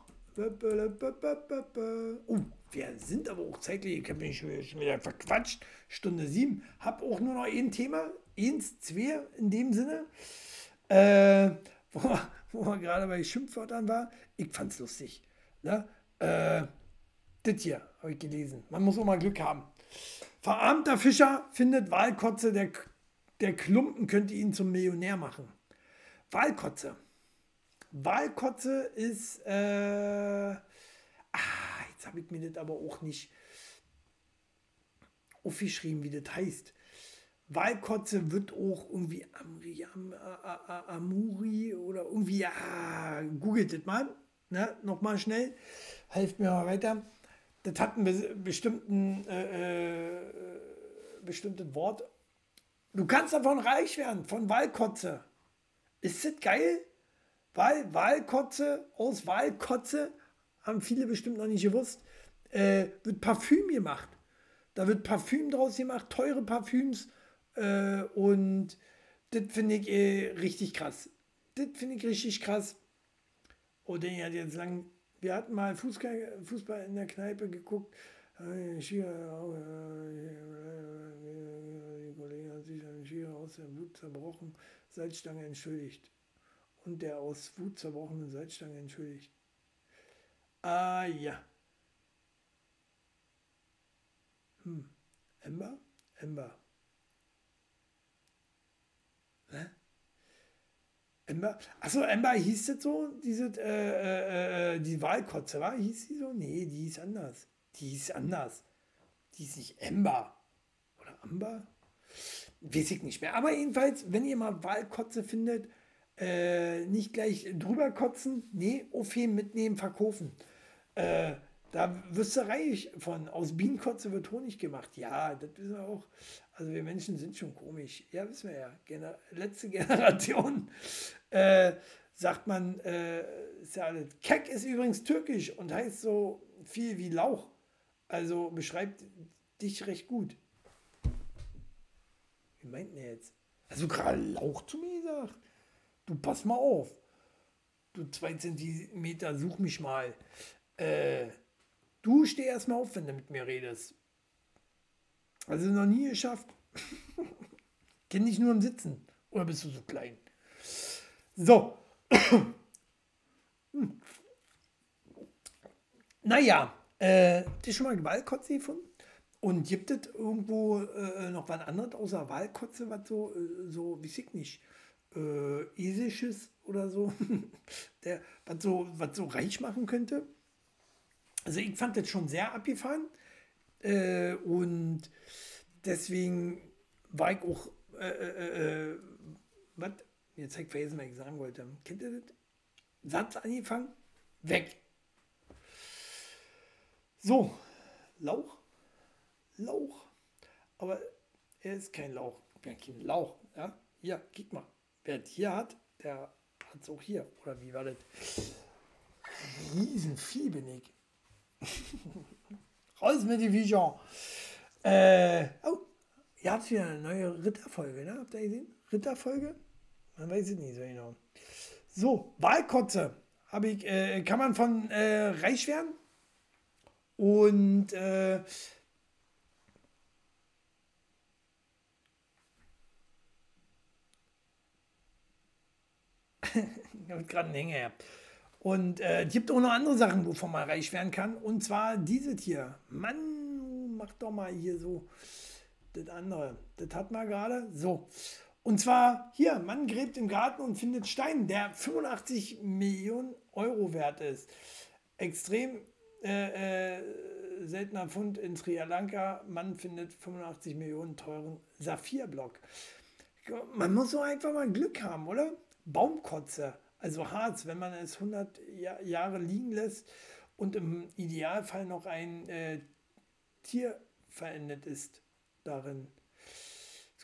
Oh, wir sind aber auch zeitlich, ich habe mich schon wieder verquatscht. Stunde 7. Hab auch nur noch ein Thema. Eins, zwei in dem Sinne. Äh, wo, wir- gerade bei Schimpfwörtern war. Ich fand's lustig. Ne? Äh, das hier habe ich gelesen. Man muss auch mal Glück haben. Verarmter Fischer findet Walkotze, der, der Klumpen könnte ihn zum Millionär machen. Walkotze. Walkotze ist, äh, ah, jetzt habe ich mir das aber auch nicht aufgeschrieben, wie das heißt. Walkotze wird auch irgendwie Amri, Am, Amuri oder irgendwie, ja, googelt das mal, ne, nochmal schnell, helft mir mal weiter. Das hat einen bes- bestimmten, äh, äh, bestimmtes Wort. Du kannst davon reich werden, von Walkotze. Ist das geil? Weil Walkotze aus Walkotze, haben viele bestimmt noch nicht gewusst, äh, wird Parfüm gemacht. Da wird Parfüm draus gemacht, teure Parfüms. Äh, und das finde ich äh, richtig krass. Das finde ich richtig krass. Und den hat jetzt lang, wir hatten mal Fußball, in der Kneipe geguckt. Äh, Schierer, äh, Die Kollege hat sich einen Schierer aus der Wut zerbrochen, Salzstange entschuldigt. Und der aus Wut zerbrochenen Salzstange entschuldigt. Ah ja. Hm. Ember? Ember. Hä? Ember? Achso, Ember hieß das so? Diese, äh, äh, äh, die Wahlkotze, war? Hieß die so? Nee, die hieß anders. Die hieß anders. Die hieß nicht Ember. Oder Amber? Weiß ich nicht mehr. Aber jedenfalls, wenn ihr mal Wahlkotze findet, äh, nicht gleich drüber kotzen, nee, aufheben, mitnehmen, verkaufen. Äh, da wirst du reich von. Aus Bienenkotze wird Honig gemacht. Ja, das wissen wir auch. Also wir Menschen sind schon komisch. Ja, wissen wir ja. Gener letzte Generation äh, sagt man, äh, ist ja alles. Kek ist übrigens türkisch und heißt so viel wie Lauch. Also beschreibt dich recht gut. Wie meint ihr jetzt? Also gerade Lauch zu mir gesagt? Du pass mal auf. Du zwei Zentimeter, such mich mal. Äh, du steh erst mal auf, wenn du mit mir redest. Also noch nie geschafft. Kenn dich nur im Sitzen. Oder bist du so klein? So. Naja, äh, habt schon mal Wahlkotze gefunden? Und gibt es irgendwo äh, noch was anderes außer Wahlkotze, was so, äh, so, wie ich nicht, äh, Esisches oder so, der, was so, was so reich machen könnte. Also ich fand das schon sehr abgefahren äh, und deswegen war ich auch, äh, äh, äh, was, jetzt habe ich vergessen, was ich sagen wollte. Kennt ihr das? Satz angefangen, weg. So, Lauch, Lauch, aber er ist kein Lauch, ja, kein Lauch, ja, hier, guck mal, wer das hier hat, der hat es auch hier, oder wie war das? Riesenvieh bin ich. Raus mit die Viecher. Äh, oh, ihr habt wieder eine neue Ritterfolge, ne? Habt ihr gesehen? Ritterfolge? Man weiß es nicht so genau. So, Wahlkotze habe ich, äh, kann man von äh, reich werden. Und äh, ich habe gerade einen Hänger gehabt. Und äh, gibt auch noch andere Sachen, wovon man reich werden kann. Und zwar dieses hier. Mann, mach doch mal hier so das andere. Das hat man gerade. So. Und zwar hier, Mann gräbt im Garten und findet Stein, der 85 Millionen Euro wert ist. Extrem äh, äh, seltener Fund in Sri Lanka. Mann findet 85 Millionen teuren Saphirblock. Man muss so einfach mal Glück haben, oder? Baumkotze, also Harz, wenn man es 100 Jahr, Jahre liegen lässt und im Idealfall noch ein äh, Tier verendet ist darin.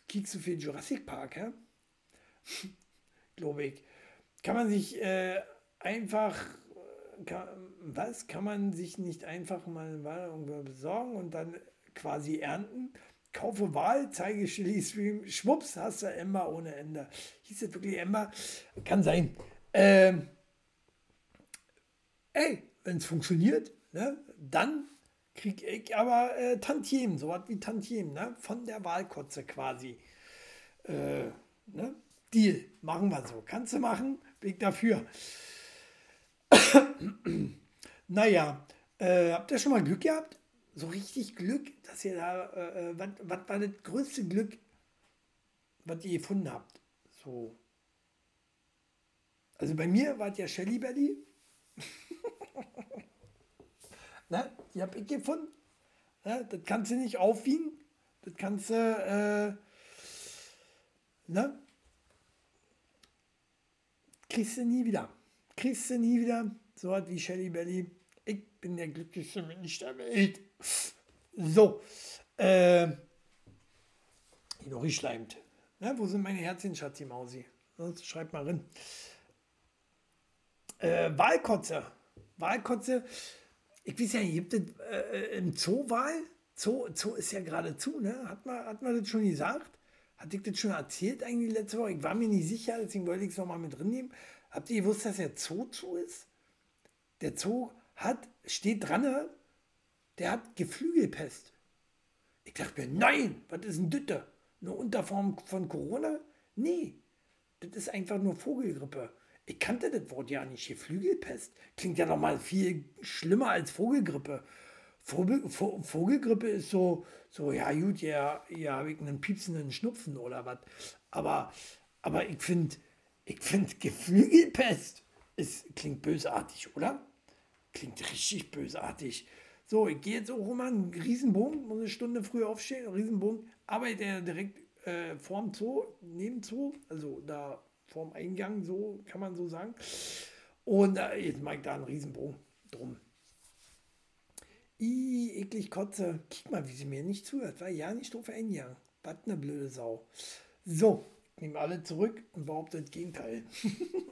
Kriegst du viel Jurassic Park, hä? glaube ich. Kann man sich äh, einfach, kann, was, kann man sich nicht einfach mal irgendwo besorgen und dann quasi ernten? Kaufe Wahl, zeige Chili Stream, schwupps, hast du Emma ohne Ende. Hieß das wirklich Emma? Kann sein. Ähm, ey, wenn es funktioniert, ne, dann kriege ich aber äh, Tantiemen, so was wie Tantiemen, ne, von der Wahlkotze quasi. Äh, ne? Deal, machen wir so. Kannst du machen, Weg dafür. naja, äh, habt ihr schon mal Glück gehabt? So richtig Glück, dass ihr da, äh, äh was, was war das größte Glück, was ihr gefunden habt? So. Also bei mir war es ja Shelly Belly. ne? Die habe ich gefunden. Ne? Das kannst du nicht aufwiegen. Das kannst du, äh, ne? Kriegst du nie wieder. Kriegst du nie wieder. So was wie Shelly Belly. Ich bin der glücklichste Mensch der Welt. So. Äh, noch geschleimt. Ne? Wo sind meine Herzchen, Schatzi Mausi? Sonst schreibt mal rein. Äh, Wahlkotze. Wahlkotze. Ich weiß ja, gibt es äh, im Zoo Wahl? Zoo, Zoo ist ja gerade zu, ne? Hat man, hat man das schon gesagt? Hat ich das schon erzählt eigentlich letzte Woche? Ich war mir nicht sicher, deswegen wollte ich es nochmal mit drin nehmen. Habt ihr gewusst, dass der Zoo zu ist? Der Zoo hat, steht dran, der hat Geflügelpest. Ich dachte mir, nein, was ist ein Dütte? Eine Unterform von Corona? Nee, das ist einfach nur Vogelgrippe. Ich kannte das Wort ja nicht. Geflügelpest klingt ja noch mal viel schlimmer als Vogelgrippe. Vogel, Vogelgrippe ist so, so ja gut, ja, ja habe ich einen piepsenden Schnupfen oder was. Aber, aber ich finde, ich finde Geflügelpest ist, klingt bösartig, oder? Klingt richtig bösartig. So, ich gehe jetzt auch rum einen Riesenbogen, muss eine Stunde früher aufstehen, Riesenbogen, arbeite direkt äh, vorm Zoo, neben Zoo, also da vorm Eingang, so kann man so sagen. Und äh, jetzt ich da einen Riesenbogen drum. I, eklig Kotze. Guck mal, wie sie mir nicht zuhört. War ja nicht doof eingegangen. Was eine blöde Sau. So, ich nehme alle zurück und behaupte das Gegenteil.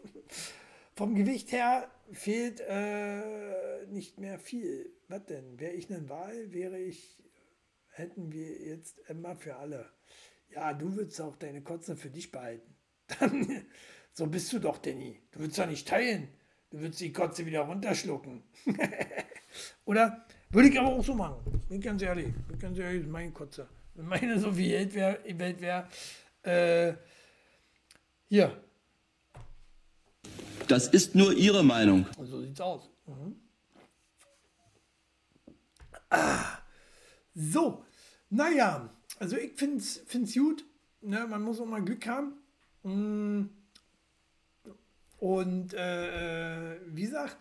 Vom Gewicht her fehlt äh, nicht mehr viel. Was denn? Wäre ich eine Wahl, wäre ich, hätten wir jetzt immer für alle. Ja, du würdest auch deine Kotze für dich behalten. Dann, so bist du doch, Danny. Du würdest doch nicht teilen. Du würdest die Kotze wieder runterschlucken. Oder? Würde ich aber auch so machen. Bin ganz ehrlich. Bin ganz ehrlich, mein Kotze. Wenn meine so viel Welt wäre, Welt wär, äh, hier. Das ist nur Ihre Meinung. So sieht's aus. Mhm. Ah, so, naja, also ich finde es gut. Ne, man muss auch mal Glück haben. Mm, Und äh, äh, wie gesagt,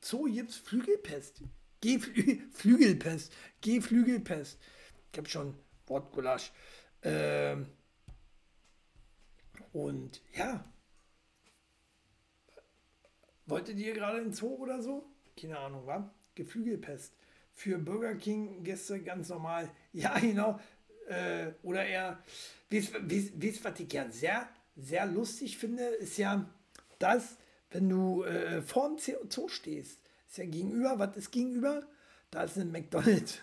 Zoo gibt's Flügelpest. Geh Flügelpest. Geh Flügelpest. Ich habe schon Wortgulasch. Ähm, und ja. Wolltet ihr gerade in Zoo oder so? Keine Ahnung, wa? Geflügelpest. Für Burger King Gäste ganz normal. Ja, genau. Äh, oder eher, wisst ihr, was ich ja sehr, sehr lustig finde, ist ja, dass, wenn du äh, vor dem Zoo stehst, ist ja gegenüber, was ist gegenüber? Da ist ein McDonalds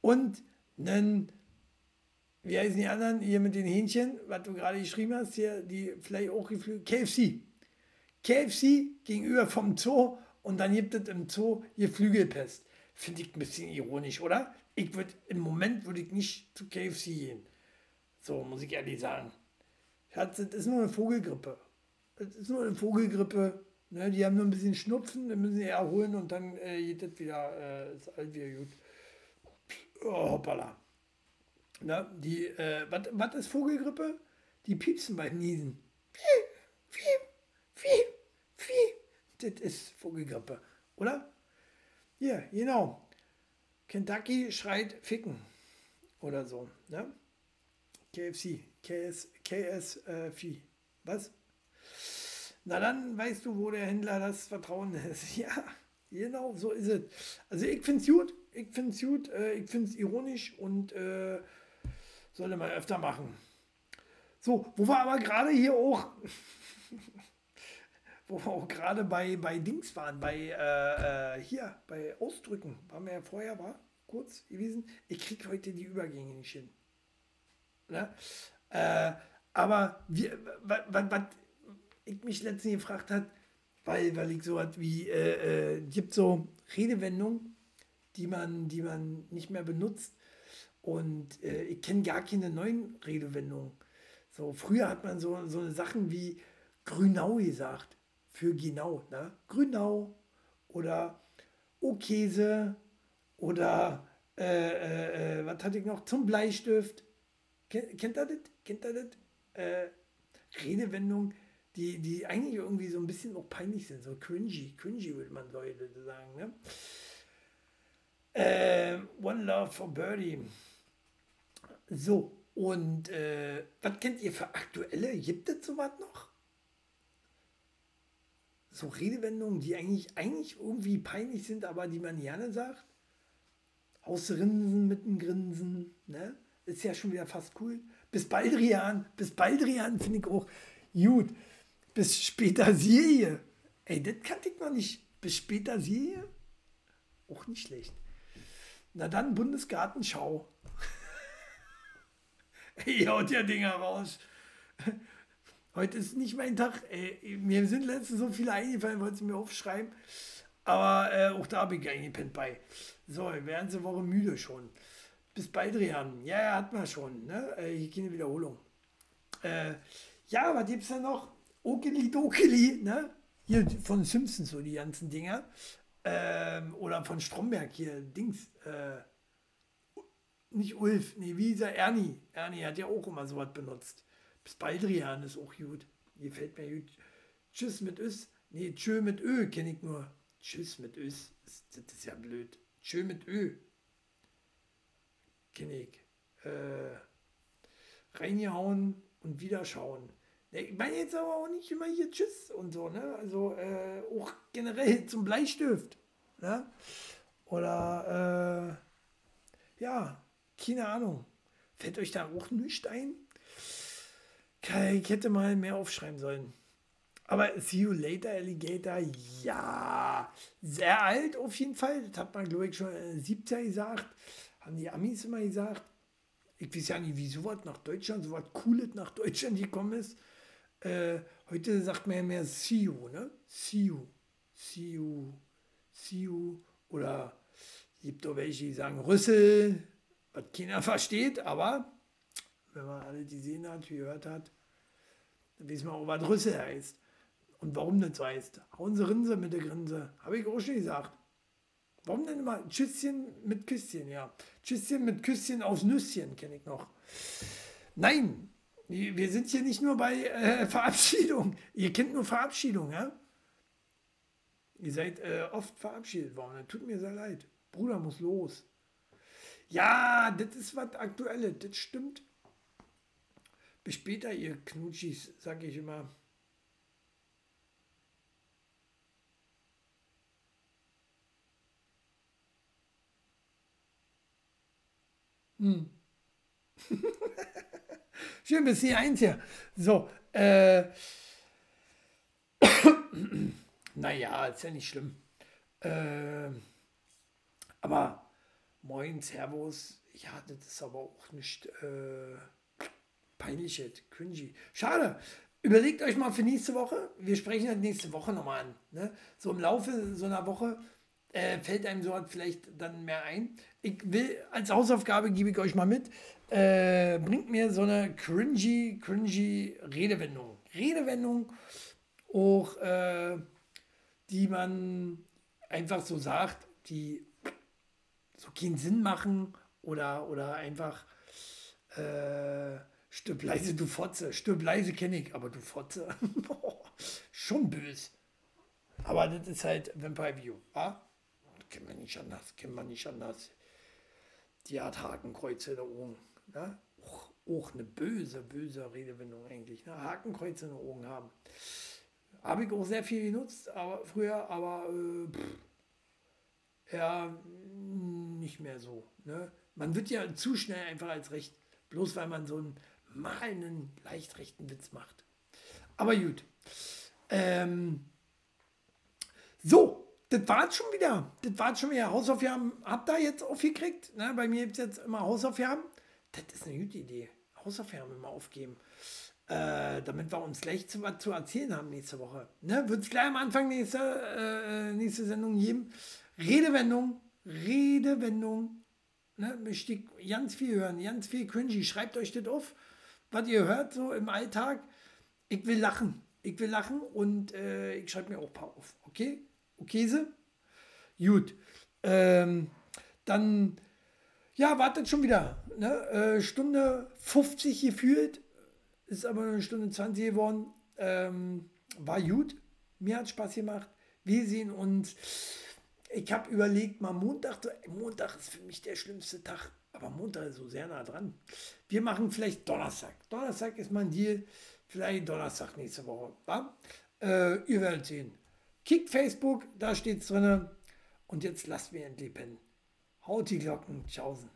und ein, wie heißen die anderen hier mit den Hähnchen, was du gerade geschrieben hast, hier, die vielleicht auch geflügelt, KFC. KFC gegenüber vom Zoo und dann gibt es im Zoo hier Flügelpest. Finde ich ein bisschen ironisch, oder? Ich würde, im Moment würde ich nicht zu KFC gehen. So, muss ich ehrlich sagen. Schatz, das ist nur eine Vogelgrippe. Das ist nur eine Vogelgrippe. Ne, die haben nur ein bisschen Schnupfen, dann müssen sie erholen und dann äh, geht das wieder, äh, ist alles wieder gut. Oh, hoppala. Ne, die, äh, was ist Vogelgrippe? Die piepsen beim Niesen. Piep, piep, piep, piep. Das ist Vogelgrippe, oder? Ja, genau. Kentucky schreit Ficken oder so. Ne? KFC, KS, KS äh, Vieh. Was? Na dann weißt du, wo der Händler das Vertrauen ist. Ja, genau, so ist es. Also ich finde es gut, ich finde es gut, äh, ich finde es ironisch und äh, sollte man öfter machen. So, wo wir aber gerade hier auch, wo wir auch gerade bei, bei Dings waren, bei äh, äh, hier, bei Ausdrücken, waren wir ja vorher, war kurz gewesen. Ich kriege heute die Übergänge nicht hin. Ne? Äh, aber was ich mich letztens gefragt hat, weil, weil ich so was wie, äh, äh, gibt so Redewendungen, die man, die man nicht mehr benutzt. Und äh, ich kenne gar keine neuen Redewendungen. So, früher hat man so, so Sachen wie Grünau gesagt, für genau, ne? Grünau oder O-Käse oder äh, äh, äh, was hatte ich noch? Zum Bleistift. Kennt, kennt ihr das? Kennt ihr das? Äh, Redewendung, die, die eigentlich irgendwie so ein bisschen auch peinlich sind, so cringy, cringy würde man Leute sagen. Ne? Äh, One Love for Birdie. So, und äh, was kennt ihr für aktuelle? Gibt es sowas noch? So Redewendungen, die eigentlich, eigentlich irgendwie peinlich sind, aber die man gerne sagt? Ausrinsen mit einem Grinsen, ne? Ist ja schon wieder fast cool. Bis bald, Rian. Bis bald, Rian, finde ich auch gut. Bis später Serie. Ey, das kannte ich noch nicht. Bis später Serie? Auch nicht schlecht. Na dann Bundesgartenschau. Ey, haut ja Dinger raus. Heute ist nicht mein Tag. Ey, mir sind letztens so viele eingefallen, wollte sie mir aufschreiben. Aber äh, auch da habe ich eingepennt bei. So, wir werden ganze Woche müde schon. Bis bald, Rian. Ja, ja, hat man schon. Ne? Äh, hier keine Wiederholung. Äh, ja, was gibt es da noch? Okeli Dokeli, ne? Hier von Simpsons, so die ganzen Dinger. Ähm, oder von Stromberg hier, Dings. Äh, nicht Ulf, nee, wie ist er? Ernie. Ernie hat ja auch immer sowas benutzt. Bis bald, Rian, ist auch gut. Hier fällt mir gut. Tschüss mit Ös. Nee, Tschö mit Ö kenne ich nur. Tschüss mit Ös. Das ist ja blöd. Tschö mit Ö. Kenne ich. Äh, reingehauen und wieder schauen. Ich meine jetzt aber auch nicht immer hier Tschüss und so, ne? Also äh, auch generell zum Bleistift. Ne? Oder äh, ja, keine Ahnung. Fällt euch da auch nichts ein? Ich hätte mal mehr aufschreiben sollen. Aber See You Later Alligator, ja, sehr alt auf jeden Fall. Das hat man, glaube ich, schon in den 70er gesagt. Haben die Amis immer gesagt. Ich weiß ja nicht, wie sowas nach Deutschland, sowas Cooles nach Deutschland gekommen ist. Äh, heute sagt man ja mehr You, ne? You, See You. Oder gibt auch welche, die sagen Rüssel, was keiner versteht, aber wenn man alle gesehen hat, gehört hat, dann wissen wir auch, was Rüssel heißt. Und warum das so heißt. Hauen Sie Rinse mit der Grinse. Habe ich auch schon gesagt. Warum denn immer Tschüsschen mit Küsschen, ja. Tschüsschen mit Küsschen aus Nüsschen kenne ich noch. Nein, Wir sind hier nicht nur bei äh, Verabschiedung. Ihr kennt nur Verabschiedung, ja? Ihr seid äh, oft verabschiedet worden. Das tut mir sehr leid. Bruder muss los. Ja, das ist was Aktuelles. Das stimmt. Bis später, ihr Knutschis, sag ich immer. Hm. Schön bis hier eins hier. So, äh. naja, ist ja nicht schlimm. Äh, aber moin, Servus. Ja, das ist aber auch nicht äh, peinlich, cringy. Schade. Überlegt euch mal für nächste Woche. Wir sprechen das nächste Woche nochmal an. Ne? So im Laufe so einer Woche äh, fällt einem so vielleicht dann mehr ein. Ich will, als Hausaufgabe gebe ich euch mal mit, äh, bringt mir so eine cringy, cringy Redewendung. Redewendung, auch, äh, die man einfach so sagt, die so keinen Sinn machen oder, oder einfach äh, stirb leise, du Fotze. Stirb leise kenne ich, aber du Fotze. Schon böse. Aber das ist halt Vampire View. Ja? Kennen wir nicht anders, kennen wir nicht anders. Die hat Hakenkreuze da oben. Ne? Auch, auch eine böse, böse Redewendung eigentlich. Ne? Hakenkreuze in den Augen haben. Habe ich auch sehr viel genutzt, aber früher, aber äh, pff, ja, nicht mehr so. Ne? Man wird ja zu schnell einfach als recht, bloß weil man so einen mal einen leicht rechten Witz macht. Aber gut. Ähm, so, das war schon wieder. Das war schon wieder. Hausaufgaben habt ihr jetzt aufgekriegt. Ne? Bei mir gibt es jetzt immer Hausaufgaben. Das ist eine gute Idee. Hausaufgaben immer aufgeben. Äh, damit wir uns gleich zu, was zu erzählen haben nächste Woche. Ne? Wird es gleich am Anfang nächste, äh, nächste Sendung geben. Redewendung, Redewendung. Ne? Möchte ganz viel hören, ganz viel cringy. Schreibt euch das auf, was ihr hört so im Alltag. Ich will lachen. Ich will lachen und äh, ich schreibe mir auch ein paar auf. Okay? Käse. Gut. Ähm, dann, ja, wartet schon wieder. Ne? Äh, Stunde 50 gefühlt. Ist aber eine Stunde 20 geworden. Ähm, war gut. Mir hat Spaß gemacht. Wir sehen uns. Ich habe überlegt, mal Montag. Montag ist für mich der schlimmste Tag. Aber Montag ist so sehr nah dran. Wir machen vielleicht Donnerstag. Donnerstag ist mein Deal. Vielleicht Donnerstag nächste Woche. Äh, ihr werdet sehen. Kickt Facebook, da steht es drin. Und jetzt lasst mir endlich pennen. Haut die Glocken. Tschaußen.